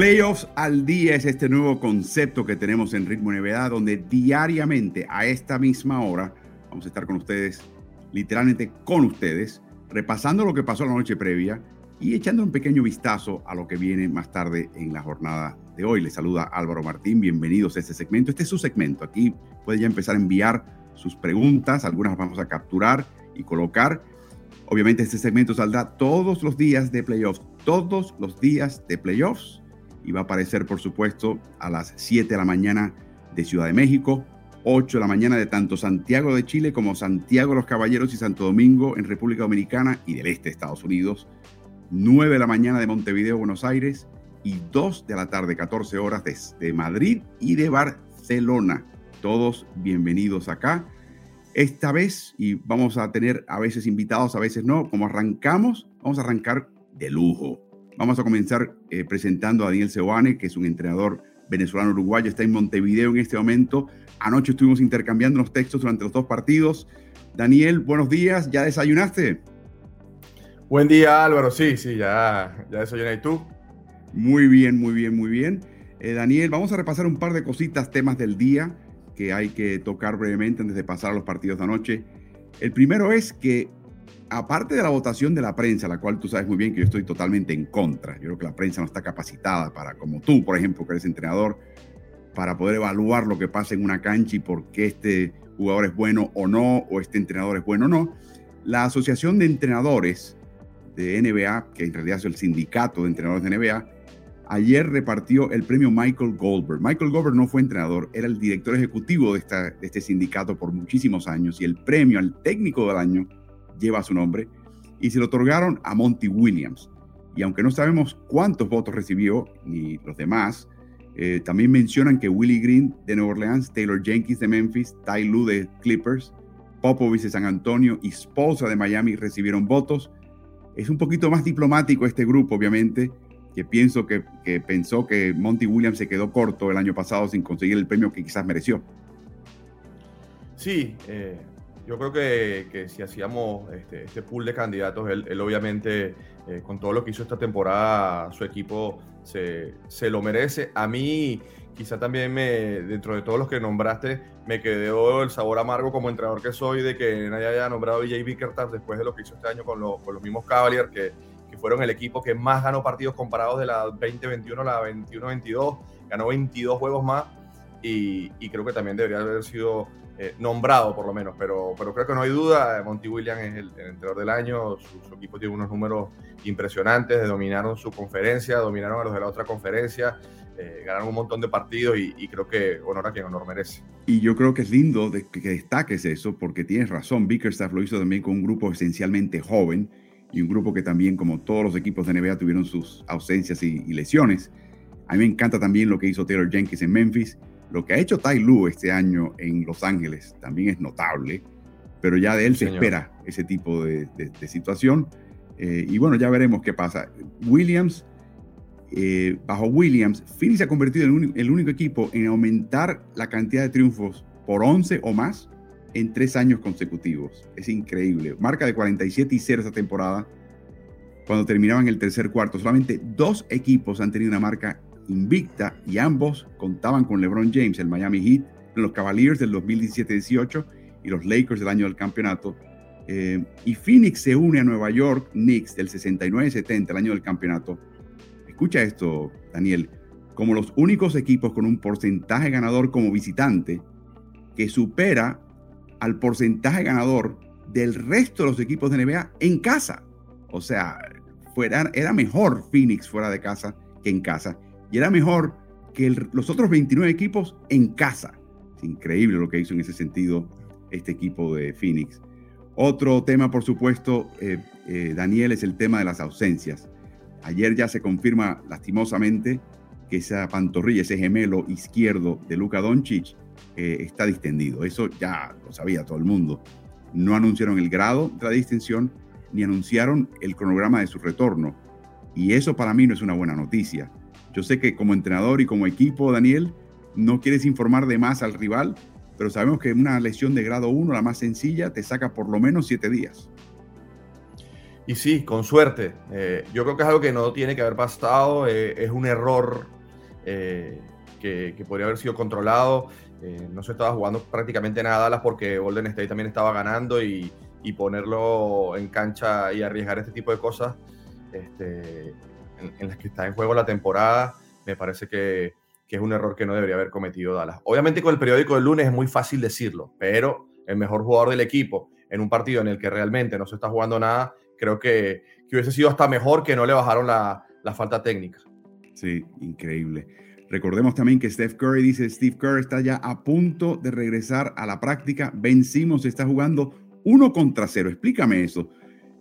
Playoffs al día es este nuevo concepto que tenemos en Ritmo NBA, donde diariamente a esta misma hora vamos a estar con ustedes, literalmente con ustedes, repasando lo que pasó la noche previa y echando un pequeño vistazo a lo que viene más tarde en la jornada de hoy. Les saluda Álvaro Martín, bienvenidos a este segmento. Este es su segmento. Aquí puede ya empezar a enviar sus preguntas, algunas vamos a capturar y colocar. Obviamente este segmento saldrá todos los días de playoffs, todos los días de playoffs y va a aparecer, por supuesto, a las 7 de la mañana de Ciudad de México, 8 de la mañana de tanto Santiago de Chile como Santiago de los Caballeros y Santo Domingo en República Dominicana y del este de Estados Unidos, 9 de la mañana de Montevideo, Buenos Aires y 2 de la tarde, 14 horas desde Madrid y de Barcelona. Todos bienvenidos acá. Esta vez, y vamos a tener a veces invitados, a veces no, como arrancamos, vamos a arrancar de lujo Vamos a comenzar eh, presentando a Daniel Seoane, que es un entrenador venezolano uruguayo, está en Montevideo en este momento. Anoche estuvimos intercambiando los textos durante los dos partidos. Daniel, buenos días, ¿ya desayunaste? Buen día Álvaro, sí, sí, ya, ya desayuné. ¿Y tú? Muy bien, muy bien, muy bien. Eh, Daniel, vamos a repasar un par de cositas, temas del día que hay que tocar brevemente antes de pasar a los partidos de anoche. El primero es que aparte de la votación de la prensa, la cual tú sabes muy bien que yo estoy totalmente en contra, yo creo que la prensa no está capacitada para, como tú, por ejemplo, que eres entrenador, para poder evaluar lo que pasa en una cancha y por qué este jugador es bueno o no, o este entrenador es bueno o no. La Asociación de Entrenadores de NBA, que en realidad es el sindicato de entrenadores de NBA, ayer repartió el premio Michael Goldberg. Michael Goldberg no fue entrenador, era el director ejecutivo de, de este sindicato por muchísimos años y el premio al técnico del año lleva su nombre, y se lo otorgaron a Monty Williams. Y aunque no sabemos cuántos votos recibió, ni los demás, eh, también mencionan que Willie Green de Nueva Orleans, Taylor Jenkins de Memphis, Ty Lue de Clippers, Popovich de San Antonio y Spolza de Miami recibieron votos. Es un poquito más diplomático este grupo, obviamente, que pienso que pensó que Monty Williams se quedó corto el año pasado sin conseguir el premio que quizás mereció. Sí, eh, yo creo que, si hacíamos este, este, pool de candidatos, él, obviamente, eh, con todo lo que hizo esta temporada, su equipo se, lo merece. A mí, quizá también me, dentro de todos los que nombraste, me quedó el sabor amargo como entrenador que soy de que nadie haya nombrado a J. Bickerstaff después de lo que hizo este año con, los mismos Cavaliers, que, fueron el equipo que más ganó partidos comparados de la 2021 a la 21-22, ganó 22 juegos más y, y creo que también debería haber sido eh, nombrado por lo menos, pero, pero creo que no hay duda, Monty Williams es el, entrenador del año, su, equipo tiene unos números impresionantes, dominaron su conferencia, dominaron a los de la otra conferencia, eh, ganaron un montón de partidos y, creo que honor a quien honor merece. Y yo creo que es lindo que, destaques eso, porque tienes razón, Bickerstaff lo hizo también con un grupo esencialmente joven y un grupo que también, como todos los equipos de NBA, tuvieron sus ausencias y, y lesiones. A mí me encanta también lo que hizo Taylor Jenkins en Memphis lo que ha hecho Tai Lu este año en Los Ángeles también es notable, pero ya de él se espera ese tipo de, situación. Eh, y bueno, ya veremos qué pasa. Williams, eh, bajo Williams, Phoenix se ha convertido en el único equipo en aumentar la cantidad de triunfos por 11 o más en tres años consecutivos. Es increíble. Marca de 47 y 0 esta temporada. Cuando terminaban el tercer cuarto, solamente dos equipos han tenido una marca invicta y ambos contaban con LeBron James, el Miami Heat, los Cavaliers del 2017-18 y los Lakers del año del campeonato. Eh, y Phoenix se une a Nueva York Knicks del 69-70, el año del campeonato. Escucha esto, Daniel, como los únicos equipos con un porcentaje ganador como visitante que supera al porcentaje ganador del resto de los equipos de NBA en casa. O sea, fuera, era mejor Phoenix fuera de casa que en casa y era mejor que los otros 29 equipos en casa. Es increíble lo que hizo en ese sentido este equipo de Phoenix. Otro tema, por supuesto, eh, eh, Daniel, es el tema de las ausencias. Ayer ya se confirma lastimosamente que esa pantorrilla, ese gemelo izquierdo de Luka Doncic eh, está distendido. Eso ya lo sabía todo el mundo. No anunciaron el grado de la distensión ni anunciaron el cronograma de su retorno. Y eso para mí no es una buena noticia. Yo sé que como entrenador y como equipo, Daniel, no quieres informar de más al rival, pero sabemos que una lesión de grado 1, la más sencilla, te saca por lo menos siete días. Y sí, con suerte. Eh, yo creo que es algo que no tiene que haber pasado, eh, es un error eh, que, podría haber sido controlado. no se estaba jugando prácticamente nada Dallas porque Golden State también estaba ganando y, ponerlo en cancha y arriesgar este tipo de cosas este, en, las que está en juego la temporada, me parece que, que es un error que no debería haber cometido Dallas. Obviamente con el periódico del lunes es muy fácil decirlo, pero el mejor jugador del equipo en un partido en el que realmente no se está jugando nada, creo que, que hubiese sido hasta mejor que no le bajaron la, la, falta técnica. Sí, increíble. Recordemos también que Steph Curry dice, Steve Curry está ya a punto de regresar a la práctica. Vencimos, está jugando uno contra cero. Explícame eso.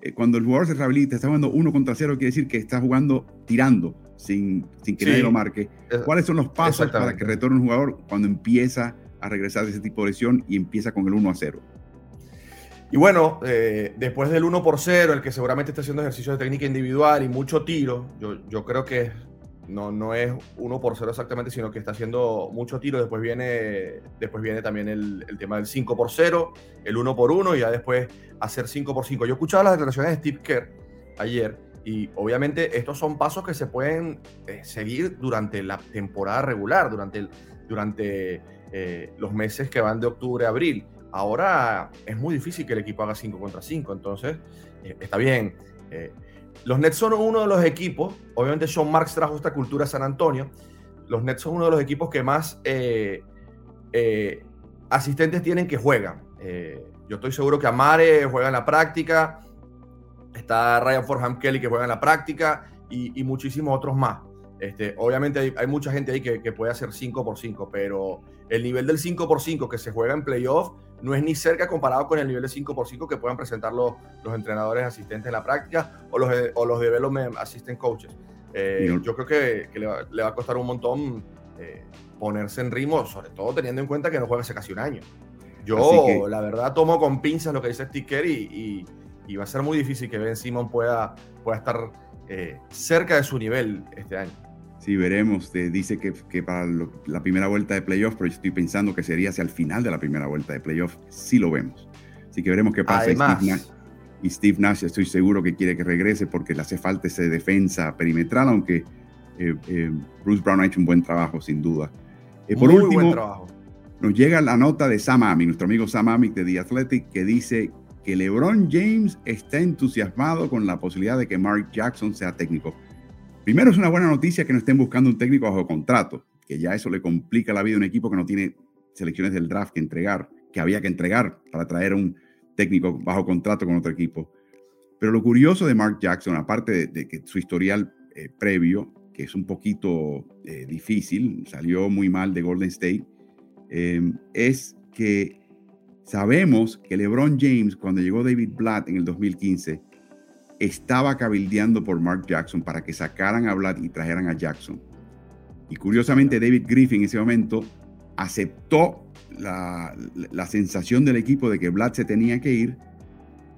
Eh, cuando el jugador se rehabilita, está jugando uno contra cero, quiere decir que está jugando tirando sin, sin que nadie lo marque. ¿Cuáles son los pasos para que retorne un jugador cuando empieza a regresar de ese tipo de lesión y empieza con el 1 a 0? Y bueno, eh, después del 1 por 0, el que seguramente está haciendo ejercicios de técnica individual y mucho tiro, yo, yo creo que no, no es 1 por 0 exactamente, sino que está haciendo mucho tiro. Después viene, después viene también el, el tema del 5 por 0, el 1 por 1 y ya después hacer 5 por 5. Yo escuchaba las declaraciones de Steve Kerr ayer y obviamente estos son pasos que se pueden eh, seguir durante la temporada regular, durante, el, durante eh, los meses que van de octubre a abril. Ahora es muy difícil que el equipo haga 5 contra 5, entonces eh, está bien. Eh, los Nets son uno de los equipos, obviamente Sean Marks trajo esta cultura a San Antonio, los Nets son uno de los equipos que más eh, asistentes tienen que juegan. yo estoy seguro que Amare juega en la práctica, está Ryan Forham Kelly que juega en la práctica y, muchísimos otros más. Este, obviamente hay, mucha gente ahí que, que puede hacer 5 por 5, pero el nivel del 5 por 5 que se juega en playoff no es ni cerca comparado con el nivel de 5x5 que puedan presentar los, los entrenadores asistentes en la práctica o los, o los development assistant coaches. Eh, yo creo que, que le, va, le, va, a costar un montón eh, ponerse en ritmo, sobre todo teniendo en cuenta que no juega hace casi un año. Yo, la verdad, tomo con pinzas lo que dice Sticker y, y, y, va a ser muy difícil que Ben Simon pueda, pueda estar eh, cerca de su nivel este año. Sí, veremos. dice que, que para la primera vuelta de playoff, pero yo estoy pensando que sería hacia el final de la primera vuelta de playoff. Sí lo vemos. Así que veremos qué pasa. Además, y Steve Nash estoy seguro que quiere que regrese porque le hace falta esa defensa perimetral, aunque eh, eh, Bruce Brown ha hecho un buen trabajo, sin duda. Eh, por Muy último, buen trabajo. nos llega la nota de Sam Amick, nuestro amigo Sam Amick de The Athletic, que dice que LeBron James está entusiasmado con la posibilidad de que Mark Jackson sea técnico. Primero es una buena noticia que no estén buscando un técnico bajo contrato, que ya eso le complica la vida a un equipo que no tiene selecciones del draft que entregar, que había que entregar para traer a un técnico bajo contrato con otro equipo. Pero lo curioso de Mark Jackson, aparte de, que su historial eh, previo, que es un poquito eh, difícil, salió muy mal de Golden State, eh, es que sabemos que LeBron James, cuando llegó David Blatt en el 2015, estaba cabildeando por Mark Jackson para que sacaran a Vlad y trajeran a Jackson. Y curiosamente David Griffin en ese momento aceptó la, sensación del equipo de que Vlad se tenía que ir,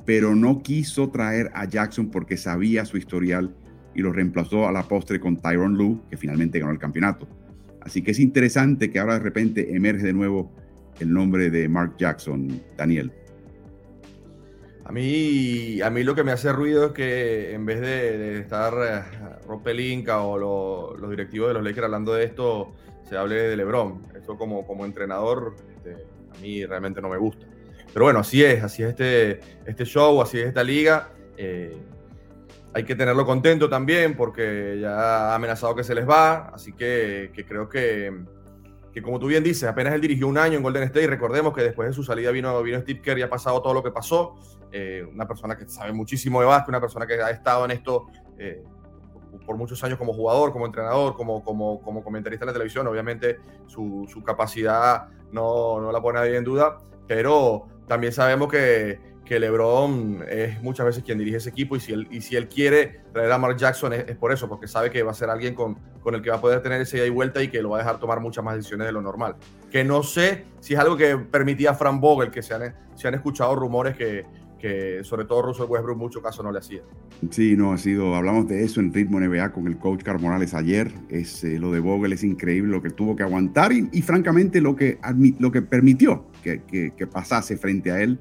pero no quiso traer a Jackson porque sabía su historial y lo reemplazó a la postre con Tyron Lue, que finalmente ganó el campeonato. Así que es interesante que ahora de repente emerge de nuevo el nombre de Mark Jackson, Daniel. A mí, a mí lo que me hace ruido es que en vez de, estar eh, Rob Pelinka o los directivos de los Lakers hablando de esto, se hable de LeBron. Eso como, como entrenador, este, a mí realmente no me gusta. Pero bueno, así es, así es este, este show, así es esta liga. Eh, hay que tenerlo contento también porque ya ha amenazado que se les va, así que creo que, que como tú bien dices, apenas él dirigió un año en Golden State, recordemos que después de su salida vino, vino Steve Kerr y ha pasado todo lo que pasó, eh, una persona que sabe muchísimo de básquet, una persona que ha estado en esto eh, por muchos años como jugador, como entrenador, como, como, como comentarista en la televisión, obviamente su, su capacidad no, no la pone nadie en duda, pero también sabemos que que LeBron es muchas veces quien dirige ese equipo y si él, y si él quiere traer a Mark Jackson es, por eso, porque sabe que va a ser alguien con, con el que va a poder tener ese ida y vuelta y que lo va a dejar tomar muchas más decisiones de lo normal. Que no sé si es algo que permitía Frank Vogel, que se han, se han escuchado rumores que, que sobre todo Russell Westbrook mucho caso no le hacía. Sí, no, ha sido, hablamos de eso en Ritmo NBA con el coach Carl Morales ayer, es, eh, lo de Vogel es increíble lo que tuvo que aguantar y, francamente lo que, lo que permitió que, que pasase frente a él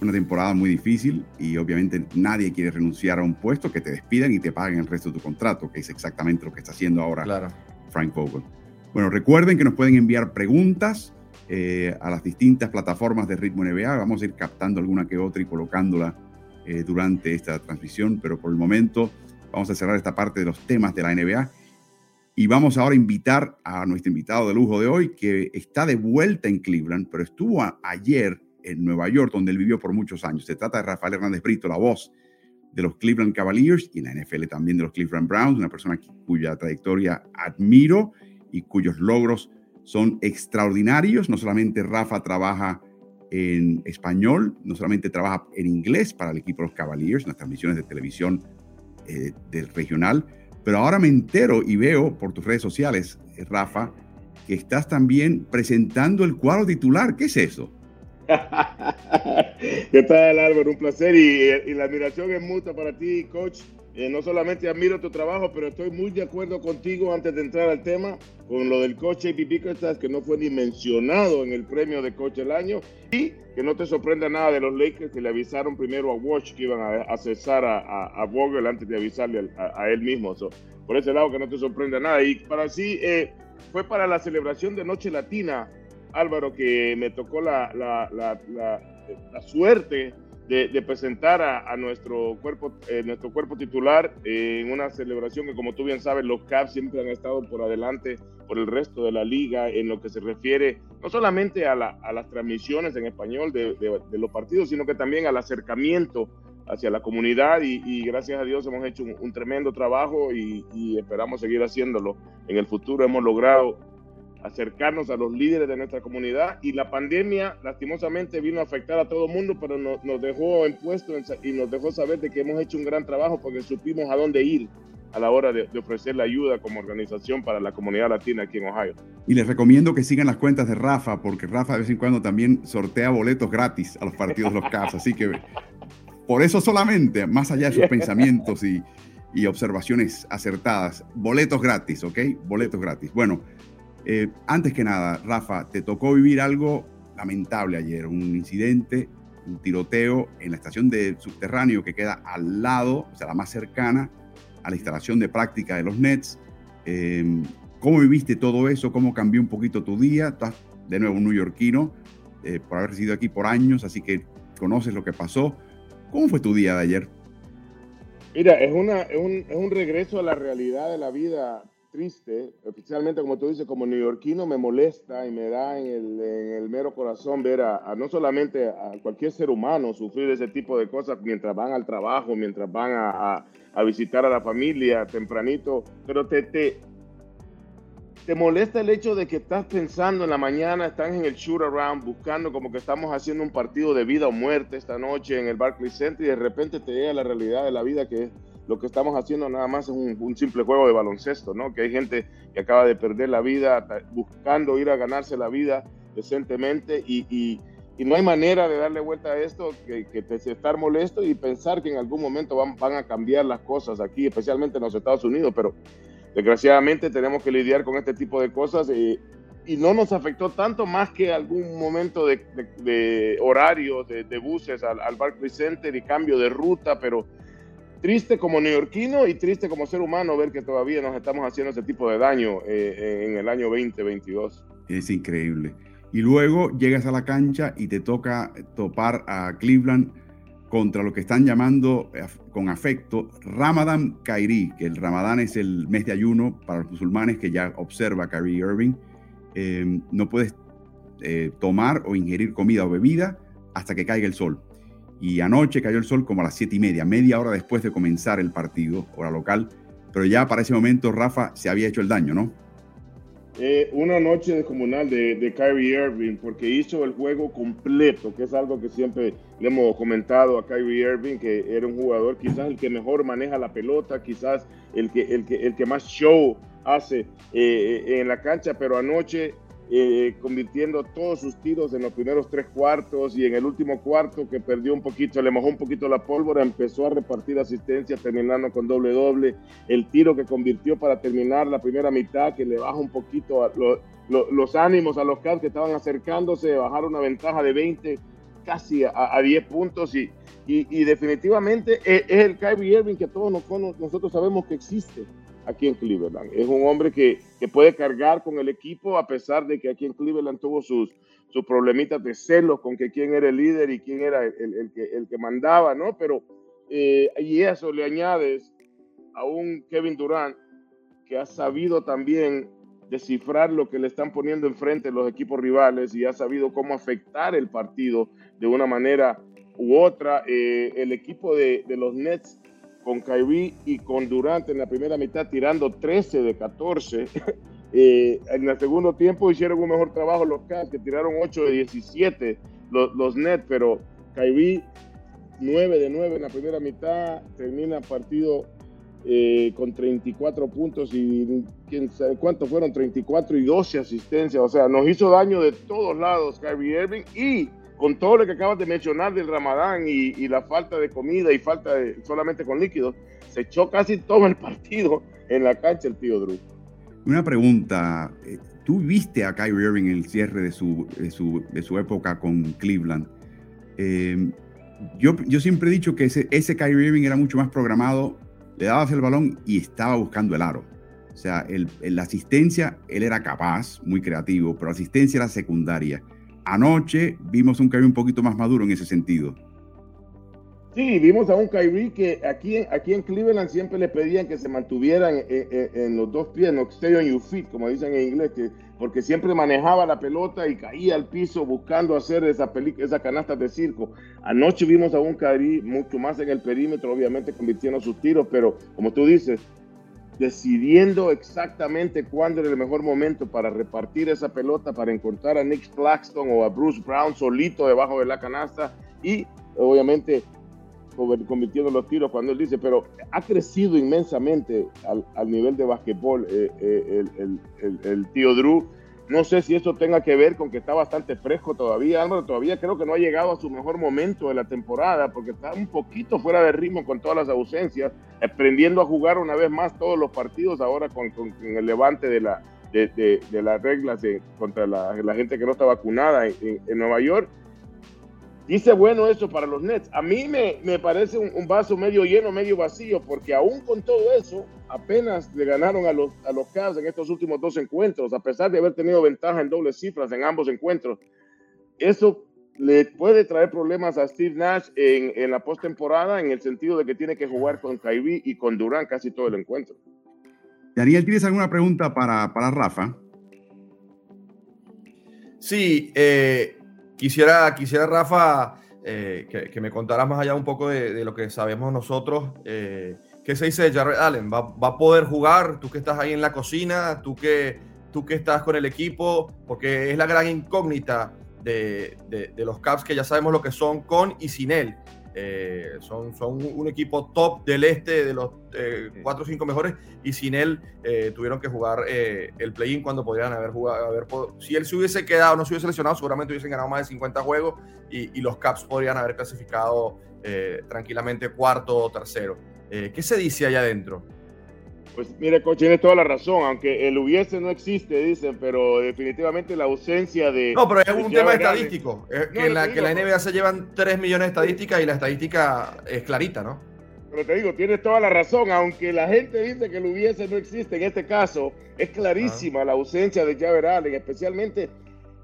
una temporada muy difícil y obviamente nadie quiere renunciar a un puesto que te despidan y te paguen el resto de tu contrato, que es exactamente lo que está haciendo ahora Frank Vogel. Bueno, recuerden que nos pueden enviar preguntas eh, a las distintas plataformas de Ritmo NBA. Vamos a ir captando alguna que otra y colocándola eh, durante esta transmisión, pero por el momento vamos a cerrar esta parte de los temas de la NBA. Y vamos ahora a invitar a nuestro invitado de lujo de hoy, que está de vuelta en Cleveland, pero estuvo ayer en Nueva York, donde él vivió por muchos años. Se trata de Rafael Hernández Brito, la voz de los Cleveland Cavaliers y en la NFL también de los Cleveland Browns, una persona cuya trayectoria admiro y cuyos logros son extraordinarios. No solamente Rafa trabaja en español, no solamente trabaja en inglés para el equipo de los Cavaliers, en las transmisiones de televisión eh, del regional, pero ahora me entero y veo por tus redes sociales, eh, Rafa, que estás también presentando el cuadro titular. ¿Qué es eso? ¿Qué tal, Álvaro? Un placer y, la admiración es mutua para ti, coach. Eh, no solamente admiro tu trabajo, pero estoy muy de acuerdo contigo antes de entrar al tema con lo del coach AP Bickerstaff, que no fue ni mencionado en el premio de coach del año y que no te sorprenda nada de los Lakers que le avisaron primero a Watch que iban a, cesar a, Vogel antes de avisarle a, él mismo. por ese lado que no te sorprenda nada. Y para sí, eh, fue para la celebración de Noche Latina Álvaro, que me tocó la, suerte de, presentar a, nuestro, cuerpo, eh, nuestro cuerpo titular en una celebración que, como tú bien sabes, los Cavs siempre han estado por adelante por el resto de la liga en lo que se refiere no solamente a, las transmisiones en español de, los partidos, sino que también al acercamiento hacia la comunidad y, gracias a Dios hemos hecho un, tremendo trabajo y, y, esperamos seguir haciéndolo. En el futuro hemos logrado acercarnos a los líderes de nuestra comunidad y la pandemia lastimosamente vino a afectar a todo el mundo, pero nos, dejó en puesto y nos dejó saber de que hemos hecho un gran trabajo porque supimos a dónde ir a la hora de, ofrecer la ayuda como organización para la comunidad latina aquí en Ohio. Y les recomiendo que sigan las cuentas de Rafa, porque Rafa de vez en cuando también sortea boletos gratis a los partidos de los Cavs, así que por eso solamente, más allá de sus pensamientos y, y observaciones acertadas, boletos gratis, ¿ok? Boletos gratis. Bueno, eh, antes que nada, Rafa, te tocó vivir algo lamentable ayer, un incidente, un tiroteo en la estación de subterráneo que queda al lado, o sea, la más cercana a la instalación de práctica de los Nets. Em, ¿Cómo viviste todo eso? ¿Cómo cambió un poquito tu día? Estás de nuevo un neoyorquino eh, por haber residido aquí por años, así que conoces lo que pasó. ¿Cómo fue tu día de ayer? Mira, es, una, es, un, es un regreso a la realidad de la vida triste, especialmente como tú dices, como neoyorquino, me molesta y me da en el, mero corazón ver a, no solamente a cualquier ser humano sufrir ese tipo de cosas mientras van al trabajo, mientras van a, visitar a la familia tempranito, pero te, te, te molesta el hecho de que estás pensando en la mañana, estás en el shoot around, buscando como que estamos haciendo un partido de vida o muerte esta noche en el Barclays Center y de repente te llega la realidad de la vida que es lo que estamos haciendo nada más es un, simple juego de baloncesto, ¿no? Que hay gente que acaba de perder la vida buscando ir a ganarse la vida decentemente y, no hay manera de darle vuelta a esto que, que estar molesto y pensar que en algún momento van, van a cambiar las cosas aquí, especialmente en los Estados Unidos, pero desgraciadamente tenemos que lidiar con este tipo de cosas y, y no nos afectó tanto más que algún momento de, de, horario de, buses al, al Barclays Center y cambio de ruta, pero triste como neoyorquino y triste como ser humano ver que todavía nos estamos haciendo ese tipo de daño eh, en el año 2022. Es increíble. Y luego llegas a la cancha y te toca topar a Cleveland contra lo que están llamando eh, con afecto Ramadan Kairi, que el Ramadán es el mes de ayuno para los musulmanes que ya observa Kyrie Irving. Em, no puedes eh, tomar o ingerir comida o bebida hasta que caiga el sol. Y anoche cayó el sol como a las siete y media, media hora después de comenzar el partido, hora local. Pero ya para ese momento Rafa se había hecho el daño, ¿no? Eh, una noche descomunal de, de Kyrie Irving, porque hizo el juego completo, que es algo que siempre le hemos comentado a Kyrie Irving, que era un jugador quizás el que mejor maneja la pelota, quizás el que, el que, el que más show hace eh, en la cancha, pero anoche eh, convirtiendo todos sus tiros en los primeros tres cuartos y en el último cuarto que perdió un poquito, le mojó un poquito la pólvora, empezó a repartir asistencia terminando con doble doble, el tiro que convirtió para terminar la primera mitad que le baja un poquito los ánimos a los Cavs que estaban acercándose, bajar una ventaja de 20 casi a, 10 puntos y, y, definitivamente es, el Kyrie Irving que todos nosotros sabemos que existe aquí en Cleveland. Es un hombre que, que, puede cargar con el equipo a pesar de que aquí en Cleveland tuvo sus, sus problemitas de celos con que quién era el líder y quién era el, el, que, el que mandaba, ¿no? Pero, eh, y eso le añades a un Kevin Durant que ha sabido también descifrar lo que le están poniendo enfrente los equipos rivales y ha sabido cómo afectar el partido de una manera u otra. Eh, el equipo de, de, los Nets con Kyrie y con Durant en la primera mitad tirando 13 de 14. Eh, en el segundo tiempo hicieron un mejor trabajo los Cavs que tiraron 8 de 17 los, los Nets, pero Kyrie 9 de 9 en la primera mitad, termina partido eh, con 34 puntos y quién sabe cuántos fueron, 34 y 12 asistencias. O sea, nos hizo daño de todos lados Kyrie Irving y con todo lo que acabas de mencionar del Ramadán y, la falta de comida y falta de solamente con líquidos, se echó casi todo el partido en la cancha el tío Drew. Una pregunta, eh, tú viste a Kyrie Irving en el cierre de su, su, su época con Cleveland. Eh, yo, yo, siempre he dicho que ese, ese Kyrie Irving era mucho más programado le dabas el balón y estaba buscando el aro. O sea, la asistencia, él era capaz, muy creativo, pero la asistencia era secundaria. Anoche vimos un Kyrie un poquito más maduro en ese sentido. Sí, vimos a un Kyrie que aquí, aquí en Cleveland siempre le pedían que se mantuvieran en, los dos pies, no stay on your feet, como dicen en inglés, que, porque siempre manejaba la pelota y caía al piso buscando hacer esa, esa canasta de circo. Anoche vimos a un Kyrie mucho más en el perímetro, obviamente convirtiendo sus tiros, pero como tú dices, decidiendo exactamente cuándo era el mejor momento para repartir esa pelota, para encontrar a Nick Claxton o a Bruce Brown solito debajo de la canasta y obviamente convirtiendo los tiros cuando él dice, pero ha crecido inmensamente al, nivel de basquetbol eh, eh, el, tío Drew. No sé si eso tenga que ver con que está bastante fresco todavía. Álvaro todavía creo que no ha llegado a su mejor momento de la temporada porque está un poquito fuera de ritmo con todas las ausencias, aprendiendo a jugar una vez más todos los partidos ahora con, el levante de, la, de, las reglas contra la, gente que no está vacunada en Nueva York Dice bueno eso para los Nets. A mí me, me parece un, vaso medio lleno, medio vacío, porque aún con todo eso, apenas le ganaron a los, a los Cavs en estos últimos dos encuentros, a pesar de haber tenido ventaja en dobles cifras en ambos encuentros. Eso le puede traer problemas a Steve Nash en, en la postemporada, en el sentido de que tiene que jugar con Kyrie y con Durán casi todo el encuentro. Daniel, ¿tienes alguna pregunta para, para Rafa? Sí, eh, Quisiera, quisiera Rafa, eh, que, me contaras más allá un poco de, lo que sabemos nosotros. Eh, ¿Qué se dice de Jared Allen? ¿Va, a poder jugar? Tú que estás ahí en la cocina, tú que, tú estás con el equipo, porque es la gran incógnita de, de los Caps que ya sabemos lo que son con y sin él. Eh, son, son un equipo top del este, de los eh, cuatro o cinco mejores, y sin él eh, tuvieron que jugar el play-in cuando podrían haber jugado. Haber, si él se hubiese quedado, no se hubiese lesionado, seguramente hubiesen ganado más de 50 juegos y, los Caps podrían haber clasificado tranquilamente cuarto o tercero. ¿Qué se dice allá adentro? Pues mire, coach, tienes toda la razón, aunque el hubiese no existe, dicen, pero definitivamente la ausencia de... No, pero es un tema estadístico, que, la, que la NBA se llevan 3 millones de estadísticas y la estadística es clarita, ¿no? Pero te digo, tienes toda la razón, aunque la gente dice que el hubiese no existe, en este caso es clarísima la ausencia de Javier Allen, especialmente,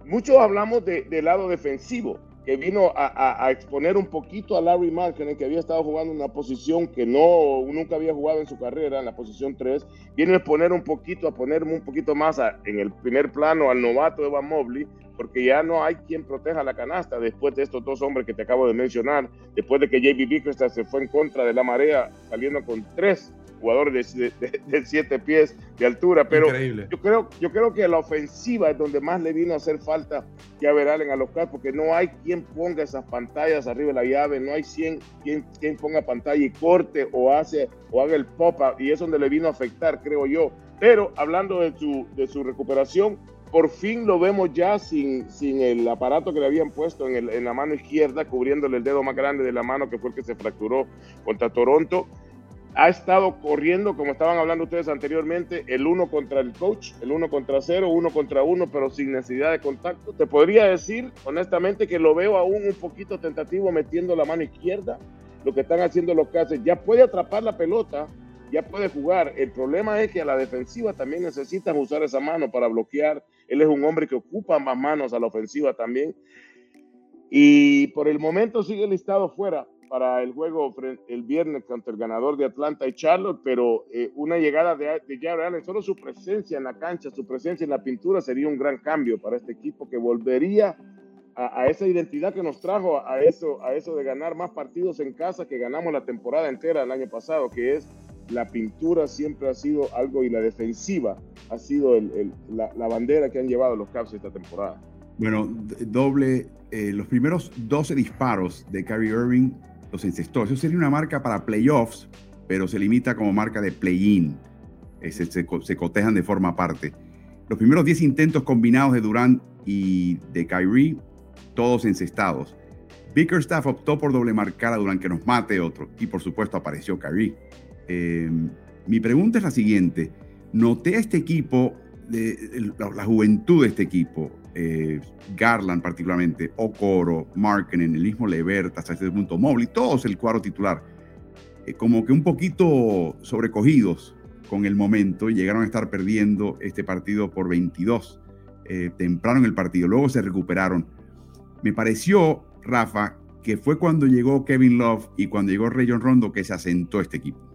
muchos hablamos de, del lado defensivo, que vino a, exponer un poquito a Larry Markkinen, que había estado jugando una posición que no, nunca había jugado en su carrera, en la posición 3, viene a exponer un poquito, a ponerme un poquito más en el primer plano al novato Evan Mobley, porque ya no hay quien proteja la canasta después de estos dos hombres que te acabo de mencionar, después de que JB Bickerstaff se fue en contra de la marea, saliendo con tres jugadores de, de, siete pies de altura. Pero yo creo, yo creo que la ofensiva es donde más le vino a hacer falta que a ver Allen a los Cavs, porque no hay quien ponga esas pantallas arriba de la llave, no hay quien, quien, quien ponga pantalla y corte o hace o haga el pop-up, y es donde le vino a afectar, creo yo. Pero hablando de su, de su recuperación, por fin lo vemos ya sin, sin el aparato que le habían puesto en, el, en, la mano izquierda, cubriéndole el dedo más grande de la mano, que fue el que se fracturó contra Toronto ha estado corriendo, como estaban hablando ustedes anteriormente, el uno contra el coach, el uno contra cero, uno contra uno, pero sin necesidad de contacto. Te podría decir, honestamente, que lo veo aún un poquito tentativo metiendo la mano izquierda. Lo que están haciendo los casos, ya puede atrapar la pelota, ya puede jugar. El problema es que a la defensiva también necesitan usar esa mano para bloquear. Él es un hombre que ocupa más manos a la ofensiva también. Y por el momento sigue listado fuera para el juego el viernes contra el ganador de Atlanta y Charlotte, pero eh, una llegada de, de Allen, solo su presencia en la cancha, su presencia en la pintura sería un gran cambio para este equipo que volvería a, esa identidad que nos trajo a eso, a eso de ganar más partidos en casa que ganamos la temporada entera el año pasado, que es la pintura siempre ha sido algo y la defensiva ha sido la, la, bandera que han llevado los Cavs esta temporada. Bueno, doble, eh, los primeros 12 disparos de Kyrie Irving los encestó. Eso sería una marca para playoffs, pero se limita como marca de play-in. Eh, se, cotejan de forma aparte. Los primeros 10 intentos combinados de Durant y de Kyrie, todos encestados. Bickerstaff optó por doble marcar a Durant que nos mate otro. Y por supuesto apareció Kyrie. Em, mi pregunta es la siguiente. Noté a este equipo, de, la, juventud de este equipo, eh, Garland particularmente, Okoro, Markenen, el mismo Levert, hasta este punto Mobley, todos el cuadro titular, eh, como que un poquito sobrecogidos con el momento y llegaron a estar perdiendo este partido por 22 eh, temprano en el partido. Luego se recuperaron. Me pareció, Rafa, que fue cuando llegó Kevin Love y cuando llegó Rayon Rondo que se asentó este equipo.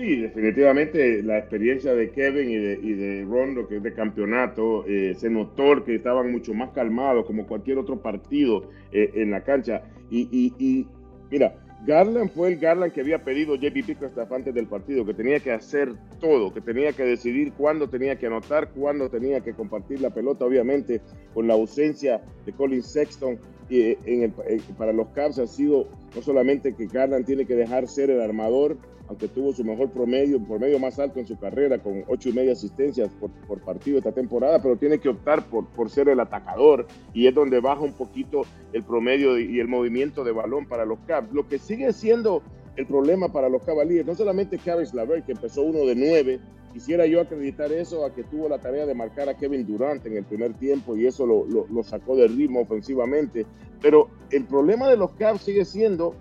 Sí, definitivamente la experiencia de Kevin y de, y de Rondo, que es de campeonato, eh, se notó que estaban mucho más calmados, como cualquier otro partido eh, en la cancha. Y, y, mira, Garland fue el Garland que había pedido JP Bickerstaff antes del partido, que tenía que hacer todo, que tenía que decidir cuándo tenía que anotar, cuándo tenía que compartir la pelota, obviamente con la ausencia de Colin Sexton. Eh, en para los Cavs ha sido no solamente que Garland tiene que dejar ser el armador, aunque tuvo su mejor promedio, promedio más alto en su carrera, con ocho y media asistencias por, partido esta temporada, pero tiene que optar por, por ser el atacador y es donde baja un poquito el promedio y el movimiento de balón para los Cavs. Lo que sigue siendo el problema para los Cavaliers, no solamente Caris Laver, que empezó uno de nueve, quisiera yo acreditar eso a que tuvo la tarea de marcar a Kevin Durant en el primer tiempo y eso lo, sacó del ritmo ofensivamente, pero el problema de los Cavs sigue siendo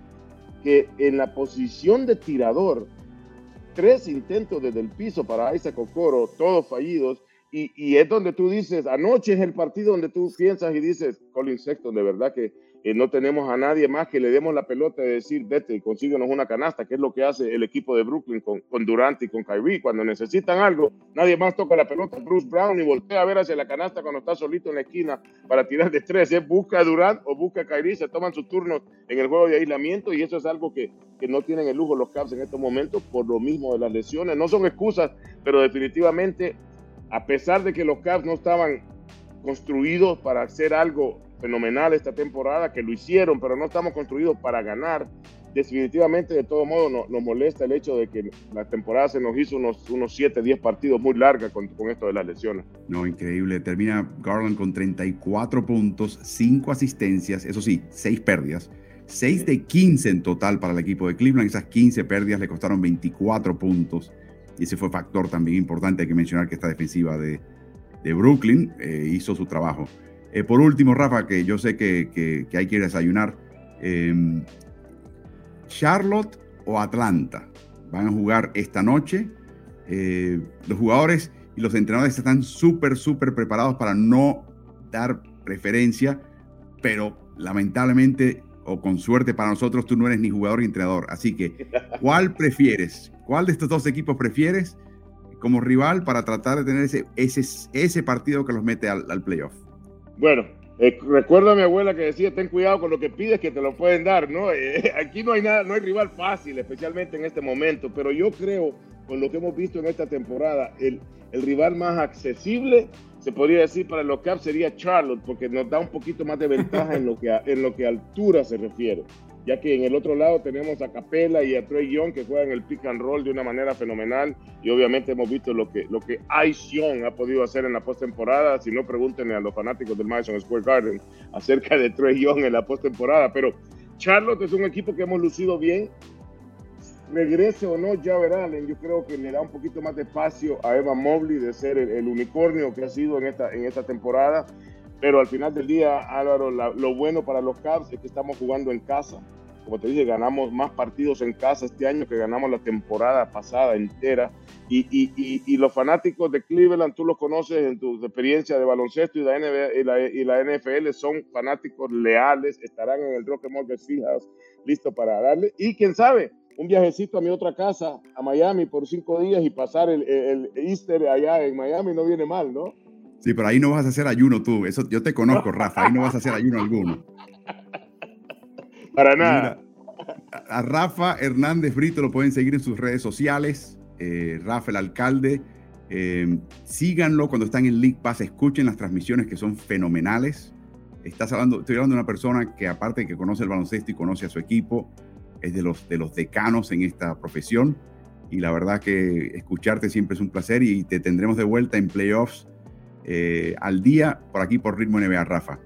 que en la posición de tirador, tres intentos desde el piso para Isaac Okoro, todos fallidos, y, y, es donde tú dices, anoche es el partido donde tú piensas y dices, Colin Sexton, de verdad que eh, no tenemos a nadie más que le demos la pelota de decir, vete consíguenos una canasta, que es lo que hace el equipo de Brooklyn con, con Durant y con Kyrie. Cuando necesitan algo, nadie más toca la pelota. Bruce Brown y voltea a ver hacia la canasta cuando está solito en la esquina para tirar de tres. Es busca a Durant o busca a Kyrie, se toman sus turnos en el juego de aislamiento y eso es algo que, que no tienen el lujo los Cavs en estos momentos por lo mismo de las lesiones. No son excusas, pero definitivamente, a pesar de que los Cavs no estaban construidos para hacer algo fenomenal esta temporada, que lo hicieron, pero no estamos construidos para ganar. Definitivamente, de todo modo, nos molesta el hecho de que la temporada se nos hizo unos, unos 7, 10 partidos muy largas con, con esto de las lesiones. No, increíble. Termina Garland con 34 puntos, 5 asistencias, eso sí, 6 pérdidas. 6 de 15 en total para el equipo de Cleveland. Esas 15 pérdidas le costaron 24 puntos. Y ese fue factor también importante. Hay que mencionar que esta defensiva de, de Brooklyn eh, hizo su trabajo. Eh, por último, Rafa, que yo sé que, hay que desayunar. Em, Charlotte o Atlanta van a jugar esta noche. Eh, los jugadores y los entrenadores están súper, súper preparados para no dar preferencia, pero lamentablemente o con suerte para nosotros, tú no eres ni jugador ni entrenador. Así que, ¿cuál prefieres? ¿Cuál de estos dos equipos prefieres como rival para tratar de tener ese, ese, ese partido que los mete al playoff? Bueno, eh, recuerdo a mi abuela que decía, ten cuidado con lo que pides que te lo pueden dar, ¿no? Eh, aquí no hay nada, no hay rival fácil, especialmente en este momento, pero yo creo, con lo que hemos visto en esta temporada, el, rival más accesible, se podría decir para los Caps sería Charlotte, porque nos da un poquito más de ventaja en lo que en lo que altura se refiere ya que en el otro lado tenemos a Capela y a Trey Young que juegan el pick and roll de una manera fenomenal. Y obviamente hemos visto lo que, lo que Young ha podido hacer en la postemporada, si no pregúntenle a los fanáticos del Madison Square Garden acerca de Trey Young en la postemporada, pero Charlotte es un equipo que hemos lucido bien, regrese o no Javer Allen, yo creo que le da un poquito más de espacio a Evan Mobley de ser el, unicornio que ha sido en esta, en esta temporada. Pero al final del día, Álvaro, lo bueno para los Cavs es que estamos jugando en casa. Como te dije, ganamos más partidos en casa este año que ganamos la temporada pasada entera. Y, y, y, los fanáticos de Cleveland, tú los conoces en tu experiencia de baloncesto y la, NBA, y la, y la NFL, son fanáticos leales, estarán en el Rocket Mortgage Fieldhouse listo para darle. Y quién sabe, un viajecito a mi otra casa, a Miami, por cinco días y pasar el, el, Easter allá en Miami no viene mal, ¿no? Sí, pero ahí no vas a hacer ayuno tú. Eso yo te conozco, Rafa. Ahí no vas a hacer ayuno alguno. Para nada. a Rafa Hernández Brito lo pueden seguir en sus redes sociales. Eh, Rafa, el alcalde. Eh, síganlo cuando están en League Pass. Escuchen las transmisiones que son fenomenales. Estás hablando, estoy hablando de una persona que aparte de que conoce el baloncesto y conoce a su equipo, es de los, de los decanos en esta profesión. Y la verdad que escucharte siempre es un placer y te tendremos de vuelta en playoffs eh, al día por aquí por Ritmo NBA, Rafa.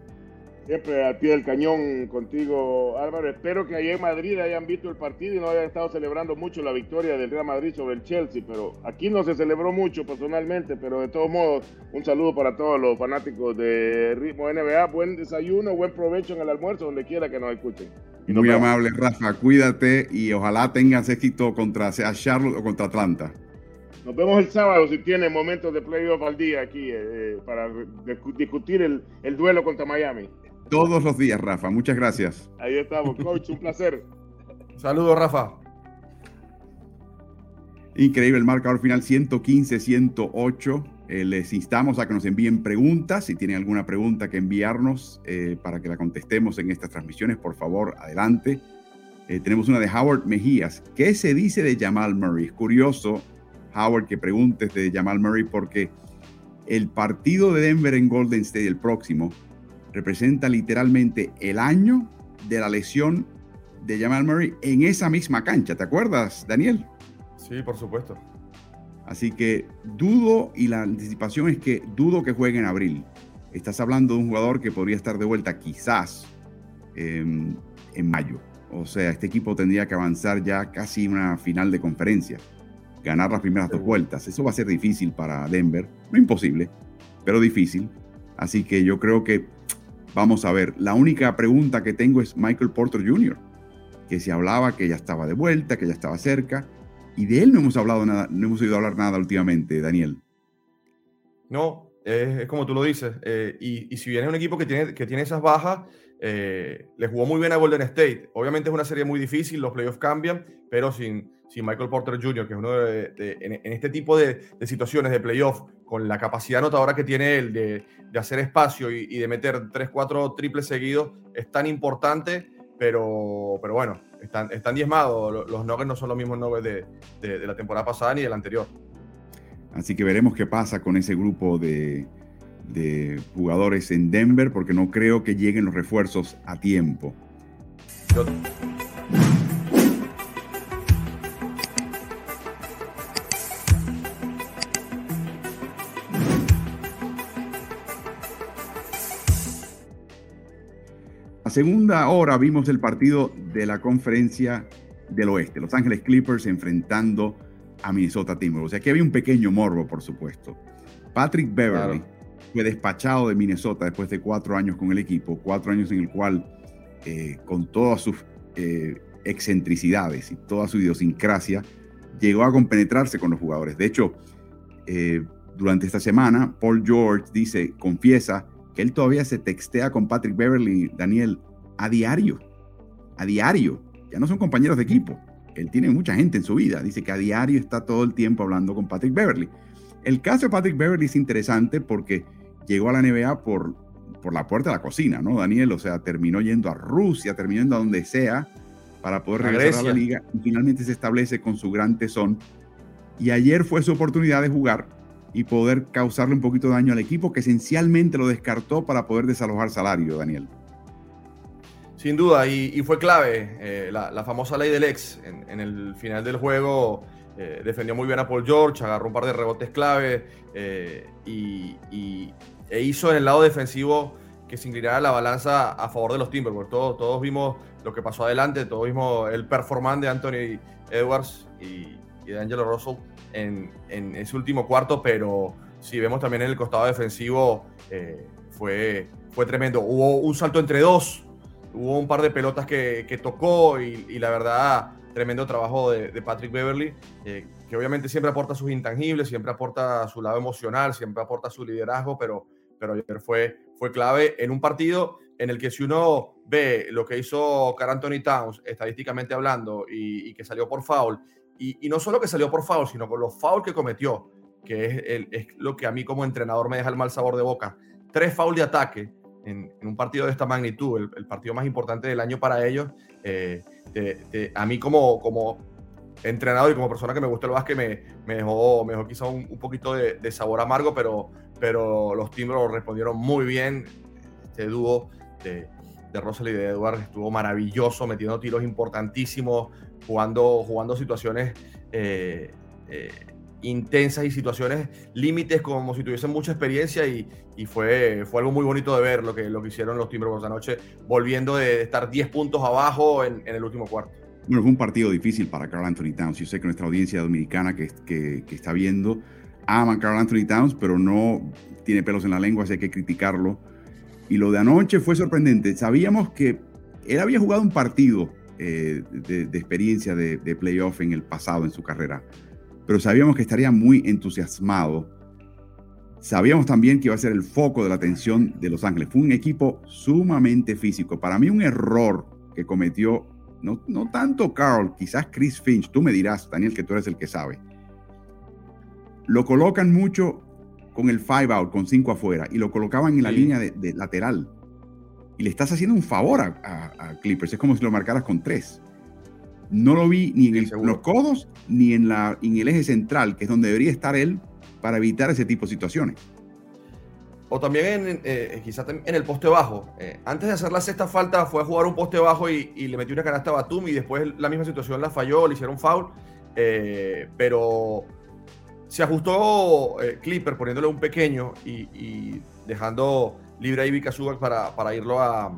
Siempre al pie del cañón contigo, Álvaro. Espero que allá en Madrid hayan visto el partido y no hayan estado celebrando mucho la victoria del Real Madrid sobre el Chelsea, pero aquí no se celebró mucho personalmente, pero de todos modos, un saludo para todos los fanáticos de Ritmo NBA. Buen desayuno, buen provecho en el almuerzo, donde quiera que nos escuchen. Muy amable, Rafa. Cuídate y ojalá tengas éxito contra sea Charlotte o contra Atlanta. Nos vemos el sábado si tiene momentos de playoff al día aquí eh, eh, para discutir el, el duelo contra Miami. Todos los días, Rafa. Muchas gracias. Ahí estamos, coach. Un placer. Saludos, Rafa. Increíble el marcador final 115-108. Eh, les instamos a que nos envíen preguntas. Si tienen alguna pregunta que enviarnos eh, para que la contestemos en estas transmisiones, por favor, adelante. Eh, tenemos una de Howard Mejías. ¿Qué se dice de Jamal Murray? Es curioso, Howard, que preguntes de Jamal Murray porque el partido de Denver en Golden State, el próximo, representa literalmente el año de la lesión de Jamal Murray en esa misma cancha. ¿Te acuerdas, Daniel? Sí, por supuesto. Así que dudo, y la anticipación es que dudo que juegue en abril. Estás hablando de un jugador que podría estar de vuelta quizás em, en mayo. O sea, este equipo tendría que avanzar ya casi una final de conferencia, ganar las primeras dos vueltas. Eso va a ser difícil para Denver, no imposible, pero difícil. Así que yo creo que Vamos a ver, la única pregunta que tengo es Michael Porter Jr., que se hablaba que ya estaba de vuelta, que ya estaba cerca, y de él no hemos hablado nada, no hemos oído hablar nada últimamente, Daniel. No, es, como tú lo dices, eh, y, si bien es un equipo que tiene, que tiene esas bajas, eh, le jugó muy bien a Golden State. Obviamente es una serie muy difícil, los playoffs cambian, pero sin, sin Michael Porter Jr., que es uno de, en, este tipo de, situaciones de playoff, con la capacidad anotadora que tiene él de, hacer espacio y, de meter 3, 4 triples seguidos, es tan importante, pero, pero bueno, están, están diezmados. Los Nuggets no son los mismos Nuggets de, la temporada pasada ni del anterior. Así que veremos qué pasa con ese grupo de, de jugadores en Denver, porque no creo que lleguen los refuerzos a tiempo. A segunda hora vimos el partido de la conferencia del oeste, Los Ángeles Clippers enfrentando a Minnesota Timberwolves. O sea, aquí había un pequeño morbo, por supuesto. Patrick Beverly fue despachado de Minnesota después de cuatro años con el equipo, cuatro años en el cual, eh, con todas sus eh, excentricidades y toda su idiosincrasia, llegó a compenetrarse con los jugadores. De hecho, eh, durante esta semana, Paul George dice, confiesa que él todavía se textea con Patrick Beverly, Daniel, a diario, a diario. Ya no son compañeros de equipo. Él tiene mucha gente en su vida. Dice que a diario está todo el tiempo hablando con Patrick Beverly. El caso de Patrick Beverly es interesante porque llegó a la NBA por, por la puerta de la cocina, ¿no, Daniel? O sea, terminó yendo a Rusia, terminó yendo a donde sea para poder regresar a la liga y finalmente se establece con su gran tesón. Y ayer fue su oportunidad de jugar y poder causarle un poquito de daño al equipo que esencialmente lo descartó para poder desalojar salario, Daniel. Sin duda, y, fue clave eh, la, famosa ley del ex. En, el final del juego eh, defendió muy bien a Paul George, agarró un par de rebotes clave eh, y, e hizo en el lado defensivo que se inclinara la balanza a favor de los Timberwolves. Todos, todos vimos lo que pasó adelante. Todo mismo el performance de Anthony Edwards y, de Angelo Russell en, en, ese último cuarto, pero si vemos también en el costado defensivo, eh, fue, fue tremendo. Hubo un salto entre dos, hubo un par de pelotas que, que tocó y, la verdad, tremendo trabajo de, Patrick Beverly, eh, que obviamente siempre aporta sus intangibles, siempre aporta su lado emocional, siempre aporta su liderazgo, pero, pero ayer fue, fue clave en un partido en el que si uno ve lo que hizo Car Anthony Towns, estadísticamente hablando, y, que salió por foul, y, no solo que salió por foul, sino con los fouls que cometió, que es, lo que a mí como entrenador me deja el mal sabor de boca. Tres fouls de ataque en, un partido de esta magnitud, el, partido más importante del año para ellos. Eh, a mí como, como entrenador y como persona que me gusta el básquet me, me dejó, me dejó quizá un, poquito de, sabor amargo, pero, pero los Timbers respondieron muy bien. Este dúo de, de Russell y de Edwards estuvo maravilloso, metiendo tiros importantísimos, jugando, jugando situaciones eh, eh, intensas y situaciones límites como si tuviesen mucha experiencia y, y, fue, fue algo muy bonito de ver lo que, lo que hicieron los Timberwolves anoche, volviendo de estar 10 puntos abajo en, en, el último cuarto. Bueno, fue un partido difícil para Carl Anthony Towns. Yo sé que nuestra audiencia dominicana que, que, que está viendo ama a Carl Anthony Towns, pero no tiene pelos en la lengua, así hay que criticarlo y lo de anoche fue sorprendente. Sabíamos que él había jugado un partido eh, de, experiencia de, playoff en el pasado en su carrera, pero sabíamos que estaría muy entusiasmado. Sabíamos también que iba a ser el foco de la atención de Los Ángeles. Fue un equipo sumamente físico. Para mí un error que cometió, no, no tanto Carl, quizás Chris Finch, tú me dirás, Daniel, que tú eres el que sabe. Lo colocan mucho con el five out, con cinco afuera, y lo colocaban en la línea de, lateral. Y le estás haciendo un favor a, Clippers. Es como si lo marcaras con tres. No lo vi ni en los codos ni en, la, en el eje central, que es donde debería estar él para evitar ese tipo de situaciones. O también en, eh, quizás en el poste bajo. Eh, antes de hacer la sexta falta fue a jugar un poste bajo y, le metió una canasta a Batum y después la misma situación la falló, le hicieron foul. Eh, pero se ajustó eh, Clipper poniéndole un pequeño y, dejando libre a Ivica Subak para, para irlo a,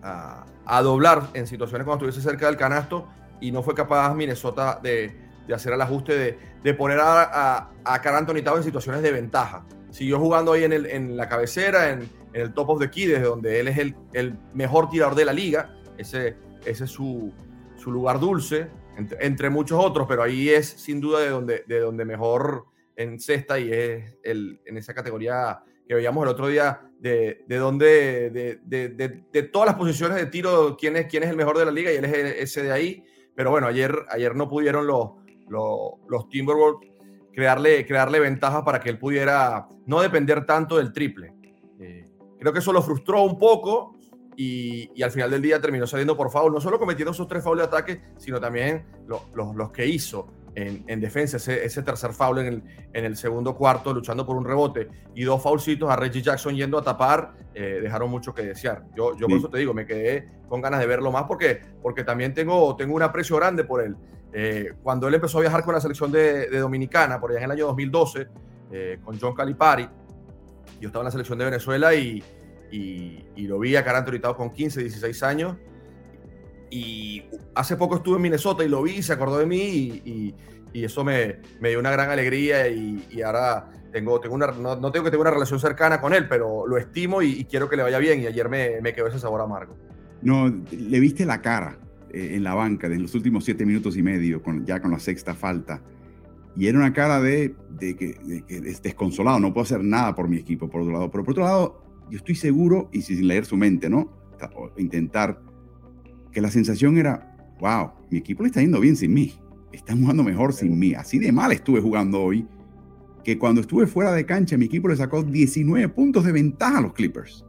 a, doblar en situaciones cuando estuviese cerca del canasto y no fue capaz Minnesota de, de hacer el ajuste de, de poner a, a, Carl en situaciones de ventaja. Siguió jugando ahí en, el, en la cabecera, en, en, el top of the key, desde donde él es el, el mejor tirador de la liga. Ese, ese es su, su lugar dulce entre, muchos otros, pero ahí es sin duda de donde, de donde mejor en cesta y es el, en esa categoría que veíamos el otro día de, de donde, de, de, de, todas las posiciones de tiro, quién es, quién es el mejor de la liga y él es ese de ahí. Pero bueno, ayer, ayer no pudieron los, los, los Timberwolves crearle, crearle ventajas para que él pudiera no depender tanto del triple. Eh, creo que eso lo frustró un poco, y, al final del día terminó saliendo por foul, no solo cometiendo esos tres fouls de ataque, sino también los que hizo en, defensa, ese, tercer foul en el, en el, segundo cuarto, luchando por un rebote, y dos foulcitos a Reggie Jackson yendo a tapar, eh, dejaron mucho que desear. Yo, yo por eso te digo, me quedé con ganas de verlo más porque, porque también tengo, tengo un aprecio grande por él. Eh, cuando él empezó a viajar con la selección de, Dominicana, por allá en el año 2012, eh, con John Calipari, yo estaba en la selección de Venezuela y, y, lo vi a Caranto con 15, 16 años. Y hace poco estuve en Minnesota y lo vi, se acordó de mí y, eso me, me, dio una gran alegría y, ahora tengo, tengo una, no, tengo que tener una relación cercana con él, pero lo estimo y, quiero que le vaya bien y ayer me, me, quedó ese sabor amargo. No, le viste la cara eh, en la banca de los últimos siete minutos y medio, con, ya con la sexta falta. Y era una cara de, de que, de que desconsolado, no puedo hacer nada por mi equipo, por otro lado. Pero por otro lado, yo estoy seguro, y sin leer su mente, ¿no? intentar, que la sensación era, wow, mi equipo le está yendo bien sin mí, están jugando mejor sin mí. Así de mal estuve jugando hoy, que cuando estuve fuera de cancha, mi equipo le sacó 19 puntos de ventaja a los Clippers.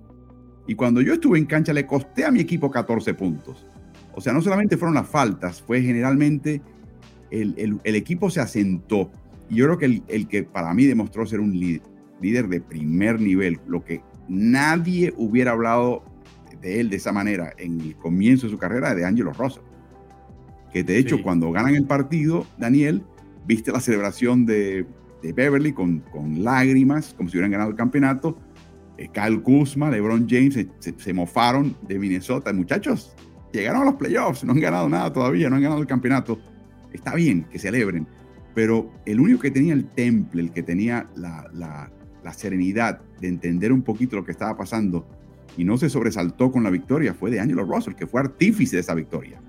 Y cuando yo estuve en cancha, le costé a mi equipo 14 puntos. O sea, no solamente fueron las faltas, fue generalmente el, equipo se asentó. Y yo creo que el, el, que para mí demostró ser un líder de primer nivel, lo que nadie hubiera hablado de él de esa manera en el comienzo de su carrera de Angelo Russell. Que de hecho, cuando ganan el partido, Daniel, viste la celebración de, Beverly con, con, lágrimas, como si hubieran ganado el campeonato. Eh, Kyle Kuzma, LeBron James se, mofaron de Minnesota. Muchachos, llegaron a los playoffs, no han ganado nada todavía, no han ganado el campeonato. Está bien que celebren, pero el único que tenía el temple, el que tenía la, la, la serenidad de entender un poquito lo que estaba pasando y no se sobresaltó con la victoria fue de Angelo Russell, que fue artífice de esa victoria.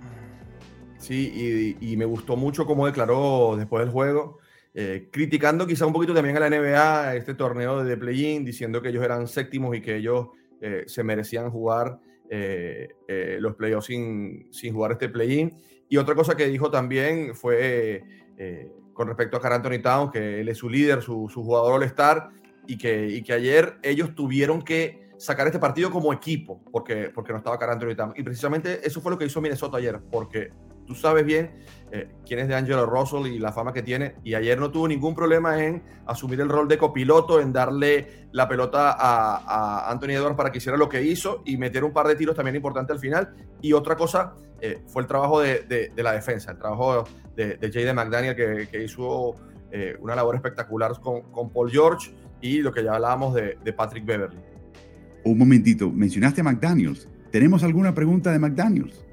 Sí, y, me gustó mucho cómo declaró después del juego eh, criticando quizá un poquito también a la NBA, este torneo de play-in, diciendo que ellos eran séptimos y que ellos eh, se merecían jugar eh, los playoffs sin, sin jugar este play-in. Y otra cosa que dijo también fue con respecto a Carl Anthony Towns, que él es su líder, su, su jugador all-star, y que, y que ayer ellos tuvieron que sacar este partido como equipo, porque, porque no estaba Carl Anthony Towns. Y precisamente eso fue lo que hizo Minnesota ayer, porque tú sabes bien eh, quién es de Angelo Russell y la fama que tiene. Y ayer no tuvo ningún problema en asumir el rol de copiloto, en darle la pelota a, Anthony Edwards para que hiciera lo que hizo y meter un par de tiros también importantes al final. Y otra cosa eh, fue el trabajo de, la defensa, el trabajo de, de Jaden McDaniel que, hizo eh, una labor espectacular con, Paul George y lo que ya hablábamos de, Patrick Beverly. Un momentito, mencionaste a McDaniels. ¿Tenemos alguna pregunta de McDaniels?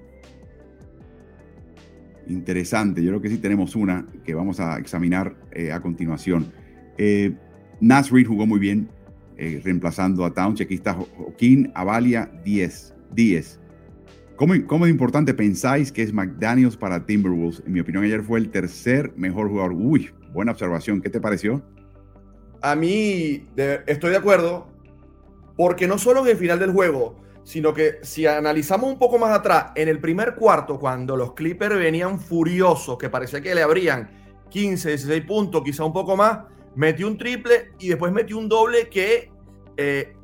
interesante. Yo creo que sí tenemos una que vamos a examinar eh, a continuación. Eh, Nas Reed jugó muy bien, eh, reemplazando a Towns. Aquí está Joaquín Avalia 10. 10. ¿Cómo, ¿Cómo, importante pensáis que es McDaniels para Timberwolves? En mi opinión, ayer fue el tercer mejor jugador. Uy, buena observación. ¿Qué te pareció? A mí estoy de acuerdo, porque no solo en el final del juego, sino que si analizamos un poco más atrás, en el primer cuarto, cuando los Clippers venían furiosos, que parecía que le abrían 15, 16 puntos, quizá un poco más, metió un triple y después metió un doble que eh,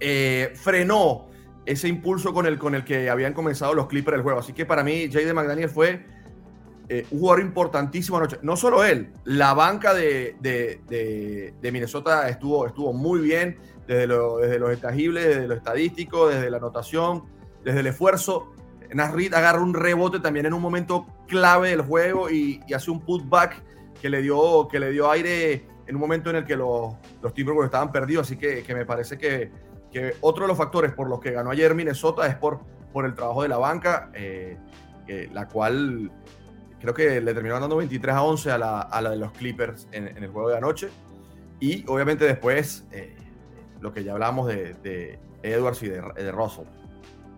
eh, frenó ese impulso con el, con el que habían comenzado los Clippers del juego. Así que para mí, Jay de McDaniel fue eh, un jugador importantísimo anoche. No solo él, la banca de, de, Minnesota estuvo, estuvo muy bien desde, desde los desde lo estadístico, desde la anotación, desde el esfuerzo. Nasrid agarra un rebote también en un momento clave del juego y, hace un putback que le, dio, que le dio aire en un momento en el que los, los Timberwolves estaban perdidos. Así que, que me parece que, que, otro de los factores por los que ganó ayer Minnesota es por, por el trabajo de la banca, eh, la cual creo que le terminó dando 23 a 11 a la, a la de los Clippers en, en, el juego de anoche. Y obviamente después eh, lo que ya hablamos de, Edwards y de, de, Russell.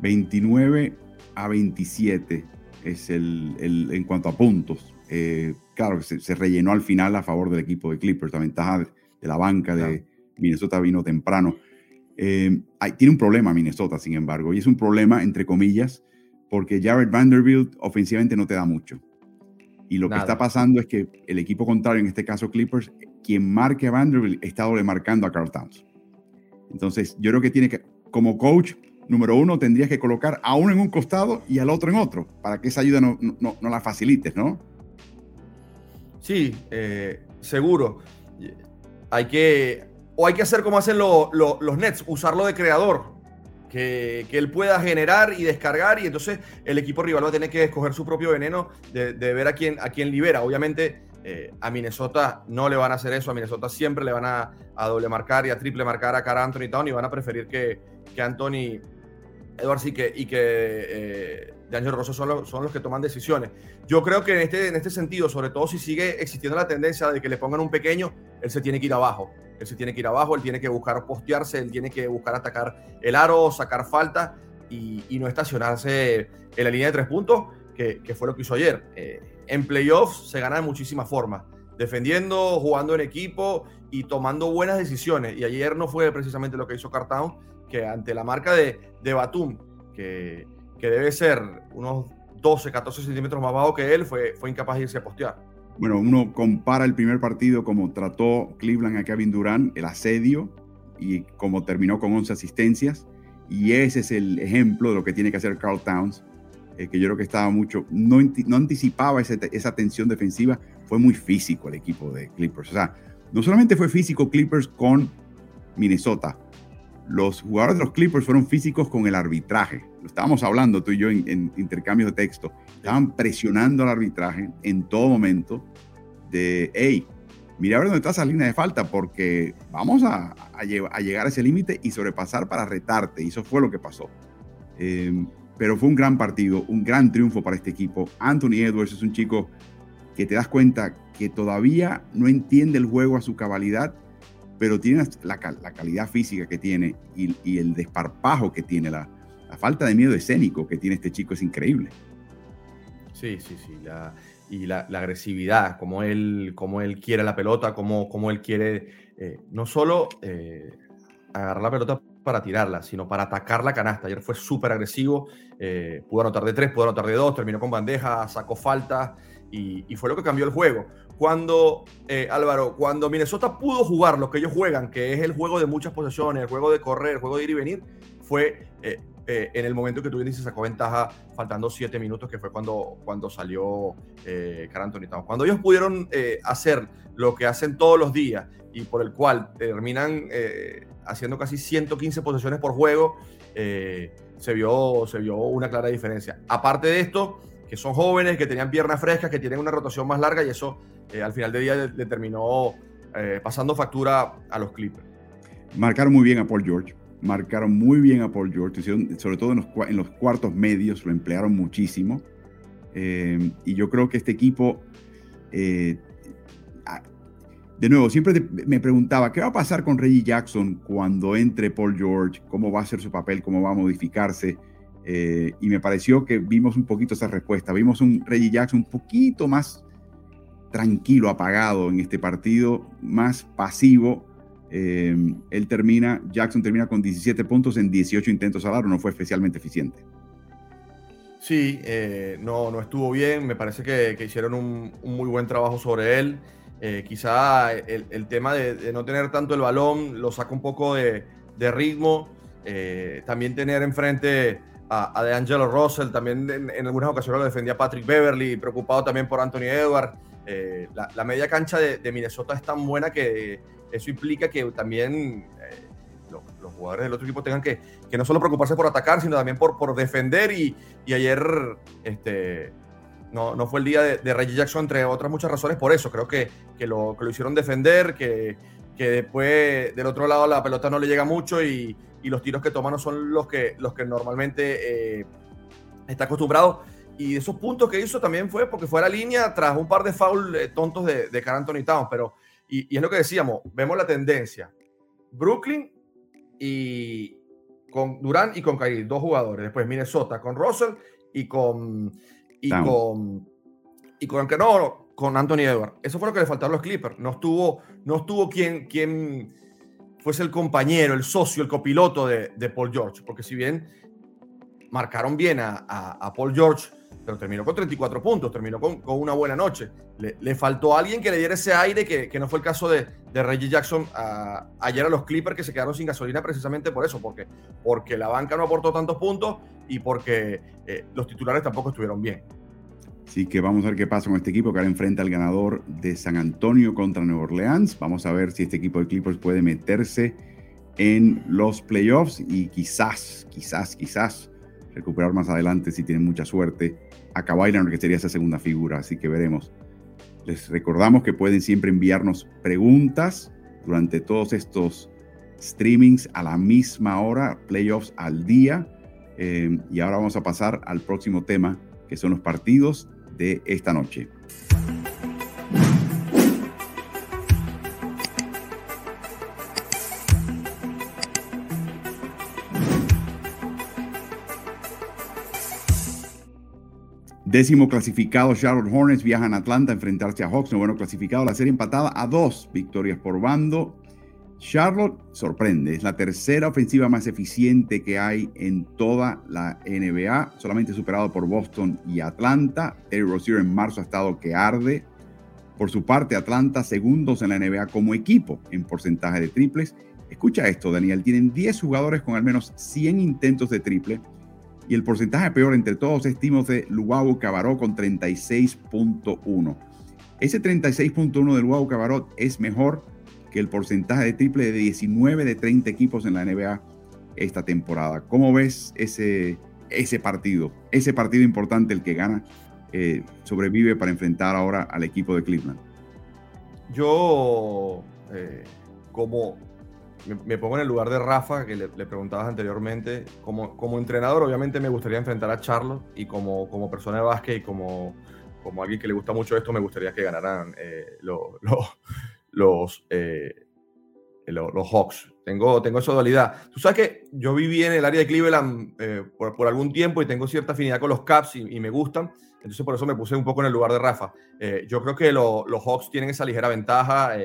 29 a 27 es el, el en cuanto a puntos. Eh, claro, se, se, rellenó al final a favor del equipo de Clippers. La ventaja de la banca de Minnesota vino temprano. Eh, hay, tiene un problema Minnesota, sin embargo, y es un problema, entre comillas, porque Jared Vanderbilt ofensivamente no te da mucho. Y lo que está pasando es que el equipo contrario, en este caso Clippers, quien marque a Vanderbilt está doble marcando a Carl Towns. Entonces, yo creo que tiene que, como coach, número uno, tendrías que colocar a uno en un costado y al otro en otro, para que esa ayuda no, no, no la facilites, ¿no? Sí, eh, seguro. Hay que, o hay que hacer como hacen los Nets, usarlo de creador, que, él pueda generar y descargar y entonces el equipo rival va a tener que escoger su propio veneno de, ver a quién, a quién libera. Obviamente eh, a Minnesota no le van a hacer eso, a Minnesota siempre le van a, doble marcar y a triple marcar a cara a Anthony Town y van a preferir que, que Anthony Edwards y que, y que eh, Rosso son los, son los que toman decisiones. Yo creo que en este, en este sentido, sobre todo si sigue existiendo la tendencia de que le pongan un pequeño, él se tiene que ir abajo. Él se tiene que ir abajo, él tiene que buscar postearse, él tiene que buscar atacar el aro, sacar falta y, no estacionarse en la línea de tres puntos, que, fue lo que hizo ayer. Eh, en playoffs se gana de muchísimas formas, defendiendo, jugando en equipo y tomando buenas decisiones. Y ayer no fue precisamente lo que hizo Cartown, que ante la marca de, Batum, que, debe ser unos 12, 14 centímetros más bajo que él, fue incapaz de irse a postear. Bueno, uno compara el primer partido como trató Cleveland a Kevin Durant, el asedio, y como terminó con 11 asistencias. Y ese es el ejemplo de lo que tiene que hacer Carl Towns eh, que yo creo que estaba mucho, no, no anticipaba esa tensión defensiva, fue muy físico el equipo de Clippers. O sea, no solamente fue físico Clippers con Minnesota, los jugadores de los Clippers fueron físicos con el arbitraje. Lo estábamos hablando tú y yo en, intercambios de texto. Estaban presionando al arbitraje en todo momento de, hey, mira a ver dónde está esa línea de falta porque vamos a, a, llegar a ese límite y sobrepasar para retarte. Y eso fue lo que pasó. Eh, pero fue un gran partido, un gran triunfo para este equipo. Anthony Edwards es un chico que te das cuenta que todavía no entiende el juego a su cabalidad, pero tiene la, calidad física que tiene y, el desparpajo que tiene, la, falta de miedo escénico que tiene este chico es increíble. Sí, sí, sí. y la, agresividad, como él, como él quiere la pelota, como, como él quiere eh, no solo eh, agarrar la pelota para tirarla, sino para atacar la canasta. Ayer fue súper agresivo, eh, pudo anotar de tres, pudo anotar de dos, terminó con bandeja, sacó falta y, fue lo que cambió el juego. Cuando, eh, Álvaro, cuando Minnesota pudo jugar lo que ellos juegan, que es el juego de muchas posesiones, el juego de correr, el juego de ir y venir, fue eh, en el momento que tú se sacó ventaja faltando siete minutos, que fue cuando, cuando salió eh, Anthony Cuando ellos pudieron hacer lo que hacen todos los días y por el cual terminan haciendo casi 115 posesiones por juego, eh, se, vio, se vio una clara diferencia. Aparte de esto, que son jóvenes, que tenían piernas frescas, que tienen una rotación más larga y eso eh, al final del día le, terminó eh, pasando factura a los Clippers. Marcaron muy bien a Paul George, marcaron muy bien a Paul George, sobre todo en los, cuartos medios, lo emplearon muchísimo. y yo creo que este equipo de nuevo, siempre me preguntaba, ¿qué va a pasar con Reggie Jackson cuando entre Paul George? ¿Cómo va a ser su papel? ¿Cómo va a modificarse? Eh, y me pareció que vimos un poquito esa respuesta. Vimos un Reggie Jackson un poquito más tranquilo, apagado en este partido, más pasivo. Eh, él termina, Jackson termina con 17 puntos en 18 intentos al aro, no fue especialmente eficiente. Sí, eh, no, no estuvo bien. Me parece que, hicieron un, muy buen trabajo sobre él. Eh, quizá el, tema de, no tener tanto el balón lo saca un poco de, ritmo. También tener enfrente a, a DeAngelo Russell, también en, algunas ocasiones lo defendía Patrick Beverly, preocupado también por Anthony Edwards. Eh, la, media cancha de, Minnesota es tan buena que eso implica que también los, jugadores del otro equipo tengan que, que, no solo preocuparse por atacar, sino también por, por defender. Y, y ayer este, no, no fue el día de, Reggie Jackson, entre otras muchas razones, por eso. Creo que, que, lo, que lo hicieron defender, que, que después del otro lado la pelota no le llega mucho y, y los tiros que toman no son los que, los que normalmente eh, está acostumbrado. Y esos puntos que hizo también fue porque fue a la línea tras un par de fouls eh, tontos de, de Carl Anthony Towns. Pero, y, y, es lo que decíamos, vemos la tendencia. Brooklyn y con Durán y con Kyrie, dos jugadores. Después Minnesota con Russell y con y con, y con que no, con Anthony Edwards. Eso fue lo que le faltaron los Clippers. No estuvo, no estuvo quien, quien fuese el compañero, el socio, el copiloto de, de Paul George. Porque si bien marcaron bien a, a, Paul George, terminó con 34 puntos, terminó con, una buena noche. Le, faltó a alguien que le diera ese aire, que, no fue el caso de, Reggie Jackson ayer a los Clippers, que se quedaron sin gasolina precisamente por eso, porque, porque la banca no aportó tantos puntos y porque eh, los titulares tampoco estuvieron bien. Así que vamos a ver qué pasa con este equipo que ahora enfrenta al ganador de San Antonio contra Nueva Orleans. Vamos a ver si este equipo de Clippers puede meterse en los playoffs y quizás, quizás, quizás recuperar más adelante si tienen mucha suerte a Leonard, que sería esa segunda figura. Así que veremos. Les recordamos que pueden siempre enviarnos preguntas durante todos estos streamings a la misma hora, playoffs al día. Eh, y ahora vamos a pasar al próximo tema, que son los partidos de esta noche. Décimo clasificado, Charlotte Hornets viajan a Atlanta a enfrentarse a Hawks. bueno clasificado, la serie empatada a dos victorias por bando. Charlotte sorprende, es la tercera ofensiva más eficiente que hay en toda la NBA, solamente superado por Boston y Atlanta. Terry Rozier en marzo ha estado que arde. Por su parte, Atlanta segundos en la NBA como equipo en porcentaje de triples. Escucha esto, Daniel, tienen 10 jugadores con al menos 100 intentos de triple y el porcentaje peor entre todos es de Luau Cabaró con 36.1. Ese 36.1 de Luau Cabaró es mejor que el porcentaje de triple de 19 de 30 equipos en la NBA esta temporada. ¿Cómo ves ese, ese partido? Ese partido importante, el que gana, eh, sobrevive para enfrentar ahora al equipo de Cleveland. Yo, eh, como me, pongo en el lugar de Rafa, que le, preguntabas anteriormente. Como, como entrenador, obviamente me gustaría enfrentar a Charlo y como, como persona de básquet y como, como alguien que le gusta mucho esto, me gustaría que ganaran eh, los, eh, los, los, Hawks. Tengo, tengo esa dualidad. Tú sabes que yo viví en el área de Cleveland eh, por, por, algún tiempo y tengo cierta afinidad con los Caps y, me gustan. Entonces por eso me puse un poco en el lugar de Rafa. yo creo que los Hawks tienen esa ligera ventaja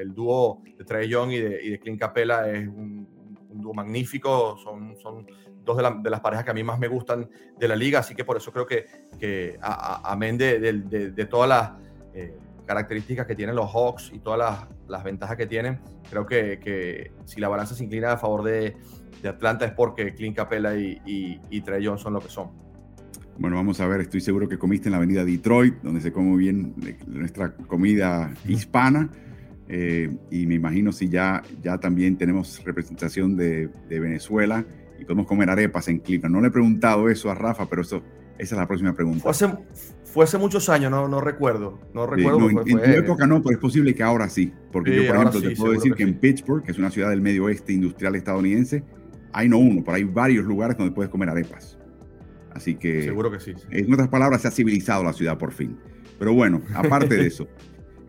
el dúo de Trey Young y de, y Clint Capella es un, dúo magnífico, son, son dos de, las parejas que a mí más me gustan de la liga, así que por eso creo que, que amén de, de, todas las eh, características que tienen los Hawks y todas las, las ventajas que tienen, creo que, que, si la balanza se inclina a favor de, Atlanta es porque Clint Capella y, y, Trey Young son lo que son. Bueno, vamos a ver, estoy seguro que comiste en la avenida Detroit, donde se come bien nuestra comida hispana. Eh, y me imagino si ya, ya también tenemos representación de, de, Venezuela y podemos comer arepas en Cleveland. No le he preguntado eso a Rafa, pero eso, esa es la próxima pregunta. Fue hace, fue hace muchos años, no, no recuerdo. No recuerdo. en, tu época no, pero es posible que ahora sí. Porque yo, por ejemplo, te puedo decir que, en Pittsburgh, que es una ciudad del medio oeste industrial estadounidense, hay no uno, pero hay varios lugares donde puedes comer arepas. Así que. Seguro que sí. En otras palabras, se ha civilizado la ciudad por fin. Pero bueno, aparte de eso.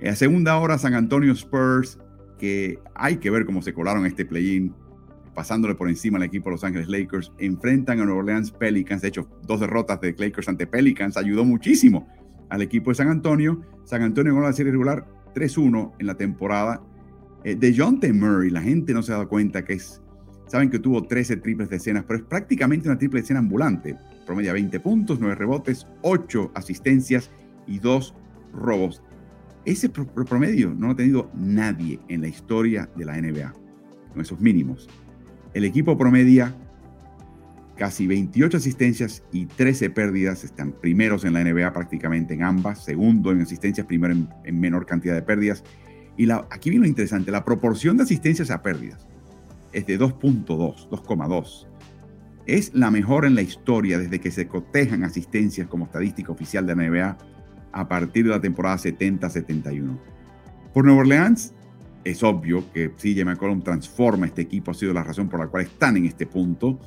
En segunda hora, San Antonio Spurs, que hay que ver cómo se colaron este play-in, pasándole por encima al equipo de Los Ángeles Lakers, enfrentan a New Orleans Pelicans. De hecho, dos derrotas de Lakers ante Pelicans ayudó muchísimo al equipo de San Antonio. San Antonio ganó la serie regular 3-1 en la temporada. Eh, de John T. Murray, la gente no se ha dado cuenta que es. Saben que tuvo 13 triples de escenas, pero es prácticamente una triple escena ambulante. Promedia 20 puntos, 9 rebotes, 8 asistencias y 2 robos. Ese promedio no lo ha tenido nadie en la historia de la NBA, con esos mínimos. El equipo promedia casi 28 asistencias y 13 pérdidas, están primeros en la NBA prácticamente en ambas, segundo en asistencias, primero en, menor cantidad de pérdidas. Y la, aquí viene lo interesante, la proporción de asistencias a pérdidas es de 2.2, 2,2. Es la mejor en la historia desde que se cotejan asistencias como estadística oficial de la NBA a partir de la temporada 70-71. Por Nueva Orleans, es obvio que CJ McCollum transforma este equipo, ha sido la razón por la cual están en este punto.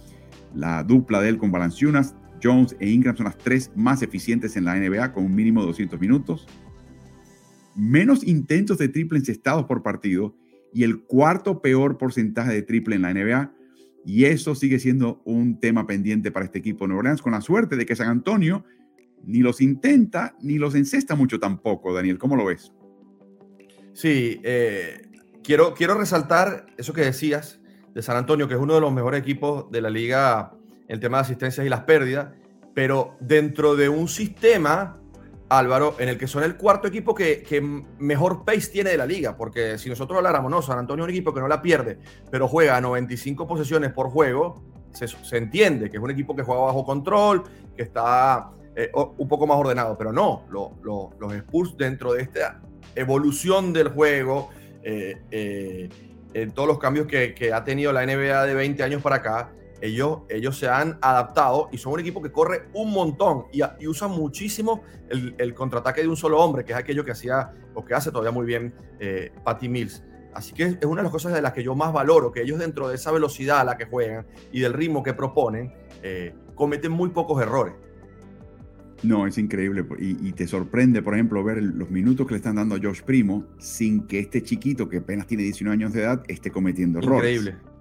La dupla de él con Valanciunas, Jones e Ingram son las tres más eficientes en la NBA con un mínimo de 200 minutos. Menos intentos de triple encestados por partido y el cuarto peor porcentaje de triple en la NBA. Y eso sigue siendo un tema pendiente para este equipo de Nueva Orleans, con la suerte de que San Antonio ni los intenta ni los encesta mucho tampoco, Daniel. ¿Cómo lo ves? Sí, eh, quiero, quiero resaltar eso que decías de San Antonio, que es uno de los mejores equipos de la liga en el tema de asistencias y las pérdidas, pero dentro de un sistema, Álvaro, en el que son el cuarto equipo que, mejor pace tiene de la liga, porque si nosotros habláramos, no, San Antonio es un equipo que no la pierde, pero juega 95 posesiones por juego, se, se entiende que es un equipo que juega bajo control, que está eh, un poco más ordenado, pero no, los Spurs dentro de esta evolución del juego, eh, eh, en todos los cambios que, ha tenido la NBA de 20 años para acá, ellos, ellos se han adaptado y son un equipo que corre un montón y, y usan muchísimo el, contraataque de un solo hombre, que es aquello que hacía o que hace todavía muy bien Patty Mills. Así que es una de las cosas de las que yo más valoro, que ellos dentro de esa velocidad a la que juegan y del ritmo que proponen, cometen muy pocos errores. No, es increíble. Y, te sorprende, por ejemplo, ver los minutos que le están dando a Josh Primo sin que este chiquito, que apenas tiene 19 años de edad, esté cometiendo errores. Increíble.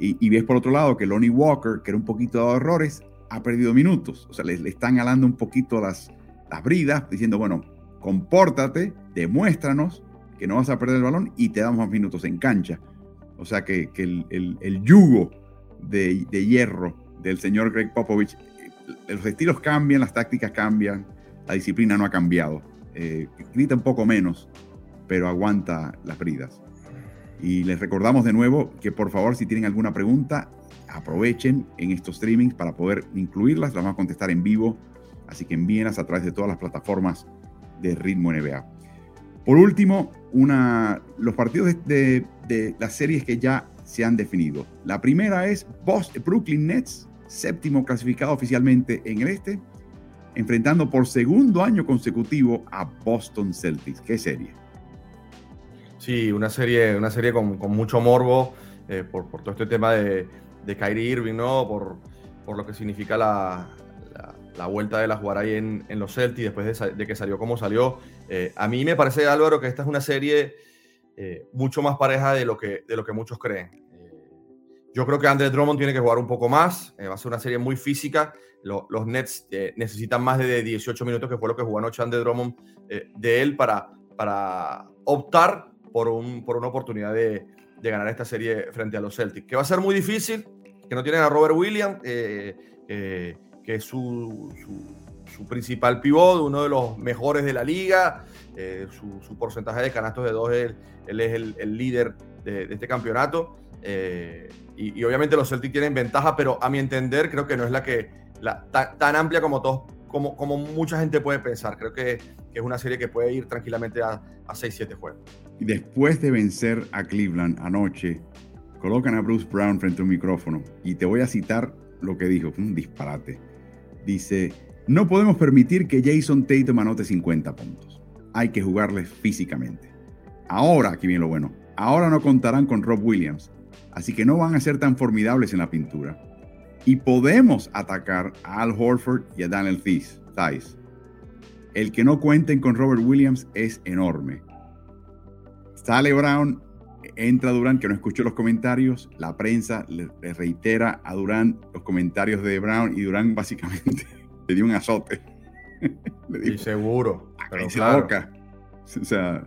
Y, ves por otro lado que Lonnie Walker, que era un poquito de errores, ha perdido minutos. O sea, le, están alando un poquito las, las bridas, diciendo, bueno, compórtate, demuéstranos que no vas a perder el balón y te damos más minutos en cancha. O sea que, el, yugo de, de hierro del señor Greg Popovich los estilos cambian, las tácticas cambian, la disciplina no ha cambiado. Eh, grita un poco menos, pero aguanta las bridas. Y les recordamos de nuevo que por favor si tienen alguna pregunta, aprovechen en estos streamings para poder incluirlas, las vamos a contestar en vivo, así que envíenlas a través de todas las plataformas de Ritmo NBA. Por último, una, los partidos de, de las series que ya se han definido. La primera es Boston, Brooklyn Nets séptimo clasificado oficialmente en el este, enfrentando por segundo año consecutivo a Boston Celtics. ¿Qué serie? Sí, una serie, una serie con, mucho morbo. por, por, todo este tema de, de Kyrie Irving, ¿no? Por, por lo que significa la, la, vuelta de la jugar ahí en, en los Celtics después de, que salió como salió. a mí me parece, Álvaro, que esta es una serie mucho más pareja de lo que, de lo que muchos creen. Yo creo que Andre Drummond tiene que jugar un poco más. va a ser una serie muy física. los Nets necesitan más de 18 minutos, que fue lo que jugó anoche Andre Drummond de él para, para optar por, un, por una oportunidad de, de, ganar esta serie frente a los Celtics. Que va a ser muy difícil, que no tienen a Robert Williams, eh, eh, que es su, su, principal pivot, uno de los mejores de la liga. Eh, su, su, porcentaje de canastos de dos, él, él es el, el, líder de, de este campeonato. Y, y, obviamente los Celtics tienen ventaja, pero a mi entender creo que no es la que la, tan, amplia como todos como, como mucha gente puede pensar. Creo que, que es una serie que puede ir tranquilamente a, a 6-7 juegos. Y después de vencer a Cleveland anoche, colocan a Bruce Brown frente a un micrófono y te voy a citar lo que dijo, un disparate. Dice, no podemos permitir que Jason Tatum anote 50 puntos. Hay que jugarles físicamente. Ahora, aquí viene lo bueno, ahora no contarán con Rob Williams, así que no van a ser tan formidables en la pintura y podemos atacar a Al Horford y a Daniel Thies. El que no cuenten con Robert Williams es enorme. Sale Brown, entra Durán, que no escuchó los comentarios. La prensa le, reitera a Durán los comentarios de Brown y Durán básicamente le dio un azote. le dijo, y seguro. Pero claro. la boca. O sea,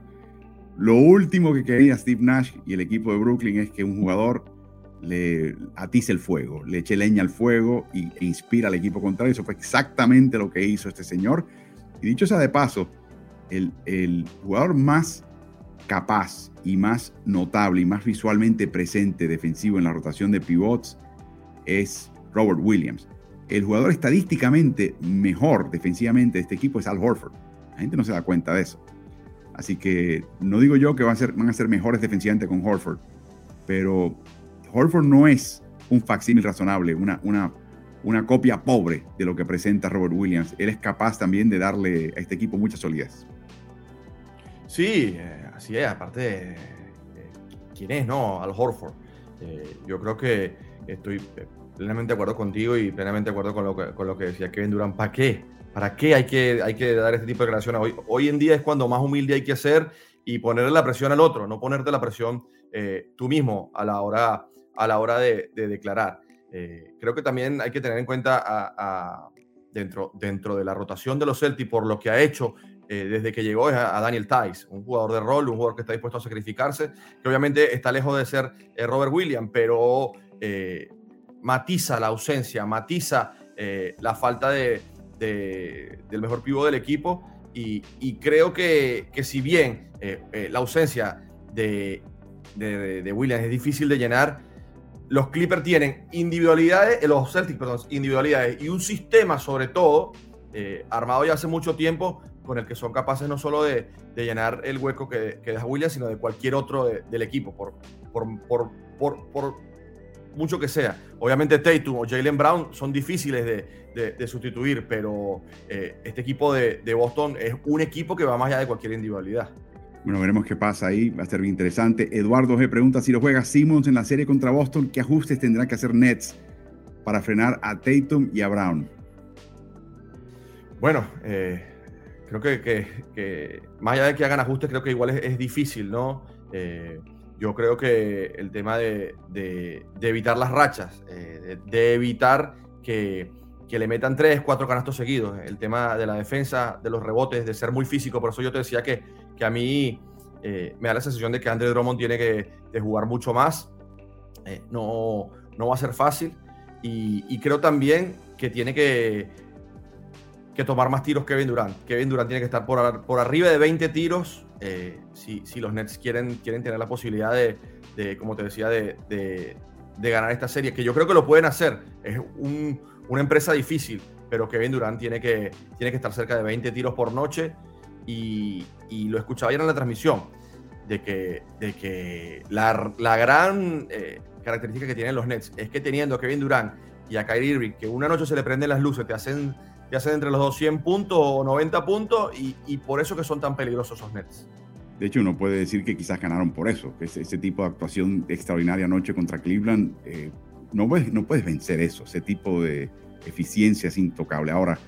lo último que quería Steve Nash y el equipo de Brooklyn es que un jugador le atice el fuego, le eche leña al fuego y, e inspira al equipo contrario. Eso fue exactamente lo que hizo este señor. Y dicho sea de paso, el, el jugador más capaz y más notable y más visualmente presente defensivo en la rotación de pivots es Robert Williams. El jugador estadísticamente mejor defensivamente de este equipo es Al Horford. La gente no se da cuenta de eso. Así que no digo yo que van a ser, mejores defensivamente con Horford, pero Horford no es un facsímil razonable, una, una, copia pobre de lo que presenta Robert Williams. Él es capaz también de darle a este equipo mucha solidez. Sí, eh, así es. Aparte, de, ¿quién es, no? Al Horford. Eh, yo creo que estoy eh, plenamente de acuerdo contigo y plenamente de acuerdo con lo que, con lo que decía Kevin Durant. ¿Para qué? ¿Para qué hay que, hay que dar este tipo de declaraciones? Hoy, hoy en día es cuando más humilde hay que ser y ponerle la presión al otro, no ponerte la presión eh, tú mismo a la hora a la hora de, de declarar. Eh, creo que también hay que tener en cuenta dentro, dentro de la rotación de los Celtics por lo que ha hecho eh, desde que llegó a, Daniel Tice, un jugador de rol, un jugador que está dispuesto a sacrificarse, que obviamente está lejos de ser eh, Robert Williams, pero matiza la ausencia, matiza la falta de, de, del mejor pivo del equipo y, creo que, que, si bien la ausencia de, de Williams es difícil de llenar, los Clippers tienen individualidades, eh, los Celtics, perdón, individualidades y un sistema sobre todo eh, armado ya hace mucho tiempo con el que son capaces no solo de, de llenar el hueco que, que, deja Williams, sino de cualquier otro de, del equipo, por, por, por, por, por mucho que sea. Obviamente Tatum o Jalen Brown son difíciles de, de sustituir, pero eh, este equipo de, Boston es un equipo que va más allá de cualquier individualidad. Bueno, veremos qué pasa ahí. Va a ser bien interesante. Eduardo G. pregunta si lo juega Simmons en la serie contra Boston, ¿qué ajustes tendrá que hacer Nets para frenar a Tatum y a Brown? Bueno, eh, creo que, que, que, más allá de que hagan ajustes, creo que igual es, es difícil, ¿no? Eh, yo creo que el tema de, de, de evitar las rachas, eh, de, de, evitar que, que, le metan tres, cuatro canastos seguidos, el tema de la defensa, de los rebotes, de ser muy físico, por eso yo te decía que que a mí eh, me da la sensación de que Andre Drummond tiene que jugar mucho más. Eh, no, no va a ser fácil. Y, creo también que tiene que, que tomar más tiros Kevin Durant. Kevin Durant tiene que estar por, por arriba de 20 tiros eh, si, si, los Nets quieren, quieren tener la posibilidad de, de como te decía, de, de, de, ganar esta serie. Que yo creo que lo pueden hacer. Es un, una empresa difícil, pero Kevin Durant tiene que, tiene que estar cerca de 20 tiros por noche y, y lo escuchaba ayer en la transmisión, de que, de que la, la gran eh, característica que tienen los Nets es que teniendo a Kevin Durant y a Kyrie Irving, que una noche se le prenden las luces, te hacen, te hacen entre los 200 puntos o 90 puntos, y, y por eso que son tan peligrosos esos Nets. De hecho, uno puede decir que quizás ganaron por eso, que ese, tipo de actuación extraordinaria anoche contra Cleveland, eh, no, puedes, no puedes vencer eso, ese tipo de eficiencia es intocable. Ahora,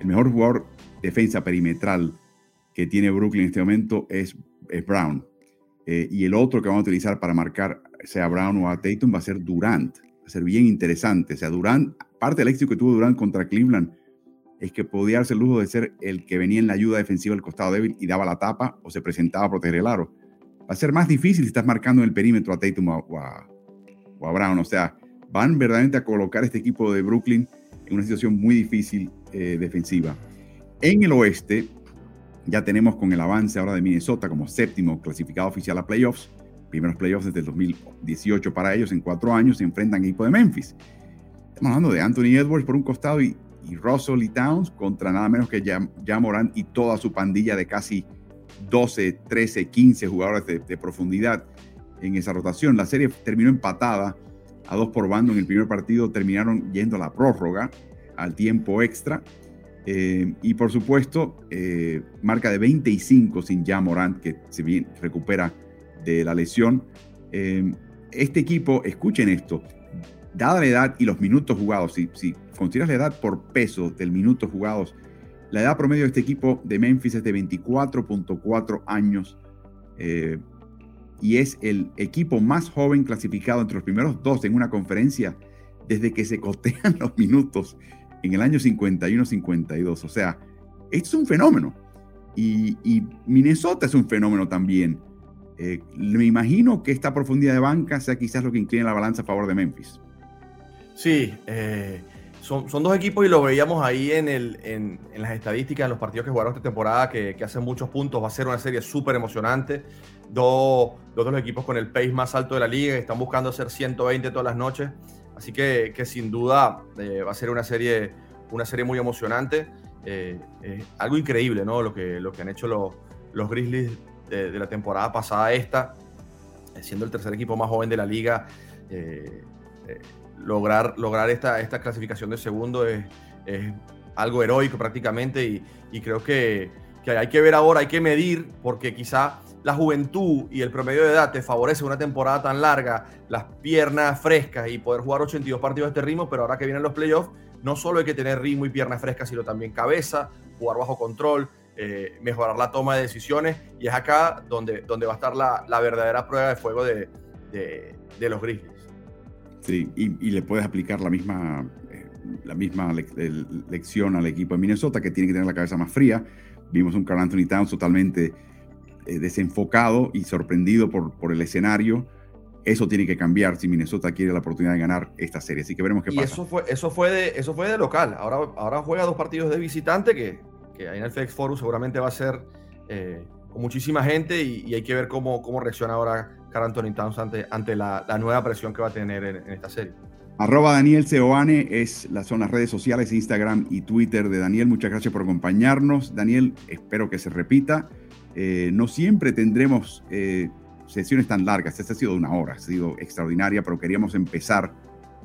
el mejor jugador defensa perimetral que tiene Brooklyn en este momento es, Brown. Eh, y el otro que vamos a utilizar para marcar, sea Brown o a Tatum, va a ser Durant. Va a ser bien interesante. O sea, Durant, parte del éxito que tuvo Durant contra Cleveland es que podía darse el lujo de ser el que venía en la ayuda defensiva del costado débil y daba la tapa o se presentaba a proteger el aro. Va a ser más difícil si estás marcando en el perímetro a Tatum o a, Brown. O sea, van verdaderamente a colocar este equipo de Brooklyn en una situación muy difícil eh, defensiva. En el oeste, ya tenemos con el avance ahora de Minnesota como séptimo clasificado oficial a playoffs. Primeros playoffs desde el 2018 para ellos. En cuatro años se enfrentan equipo de Memphis. Estamos hablando de Anthony Edwards por un costado y y Russell y Towns contra nada menos que Jam, Morán y toda su pandilla de casi 12, 13, 15 jugadores de, profundidad en esa rotación. La serie terminó empatada a dos por bando en el primer partido, terminaron yendo a la prórroga, al tiempo extra. Eh, y por supuesto, eh, marca de 25 sin Jam Morant, que se bien recupera de la lesión. Eh, este equipo, escuchen esto, dada la edad y los minutos jugados, si, si consideras la edad por peso del minutos jugados, la edad promedio de este equipo de Memphis es de 24.4 años y es el equipo más joven clasificado entre los primeros dos en una conferencia desde que se cotean los minutos en el año 51-52. O sea, es un fenómeno. Y, Minnesota es un fenómeno también. Eh, me imagino que esta profundidad de banca sea quizás lo que inclina la balanza a favor de Memphis. Sí, eh, son, son, dos equipos y lo veíamos ahí en, el, en, en, las estadísticas, en los partidos que jugaron esta temporada, que, que hacen muchos puntos. Va a ser una serie súper emocionante. Dos, dos de los equipos con el pace más alto de la liga, están buscando hacer 120 todas las noches. Así que, que sin duda eh, va a ser una serie, una serie muy emocionante. Eh, algo increíble, ¿no? Lo que, lo que han hecho los, los Grizzlies de, de, la temporada pasada, esta, siendo el tercer equipo más joven de la liga lograr, lograr esta, esta clasificación de segundo es, algo heroico prácticamente y, creo que, que, hay que ver ahora, hay que medir, porque quizá la juventud y el promedio de edad te favorece una temporada tan larga, las piernas frescas y poder jugar 82 partidos de este ritmo, pero ahora que vienen los playoffs, no solo hay que tener ritmo y piernas frescas, sino también cabeza, jugar bajo control, eh, mejorar la toma de decisiones y es acá donde, donde va a estar la, la verdadera prueba de fuego de, de los Grizzlies. Sí, y, le puedes aplicar la misma, eh, la misma lección al equipo de Minnesota, que tiene que tener la cabeza más fría. Vimos un Carl Anthony Towns totalmente eh, desenfocado y sorprendido por, por el escenario. Eso tiene que cambiar si Minnesota quiere la oportunidad de ganar esta serie. Así que veremos qué y pasa. Eso fue, eso, fue de, eso fue de local. Ahora, ahora juega dos partidos de visitante que, que ahí en el FedEx Forum seguramente va a ser eh, con muchísima gente y, y, hay que ver cómo, cómo reacciona ahora Anthony Towns ante, ante la, nueva presión que va a tener en, esta serie. Arroba Daniel Seoane es las, son las redes sociales, Instagram y Twitter de Daniel. Muchas gracias por acompañarnos. Daniel, espero que se repita. Eh, no siempre tendremos eh, sesiones tan largas. Esta ha sido una hora, ha sido extraordinaria, pero queríamos empezar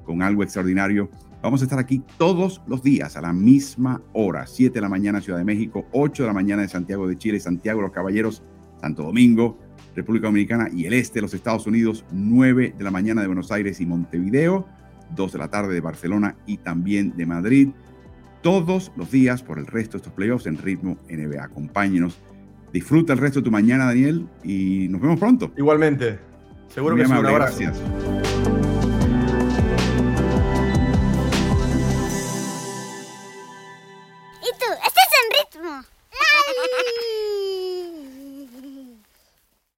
con algo extraordinario. Vamos a estar aquí todos los días a la misma hora, 7 de la mañana Ciudad de México, 8 de la mañana de Santiago de Chile, Santiago los Caballeros, Santo Domingo, República Dominicana y el este de los Estados Unidos, 9 de la mañana de Buenos Aires y Montevideo, 2 de la tarde de Barcelona y también de Madrid. Todos los días por el resto de estos playoffs en ritmo NBA. Acompáñenos. Disfruta el resto de tu mañana, Daniel, y nos vemos pronto. Igualmente. Seguro que. Un Gracias.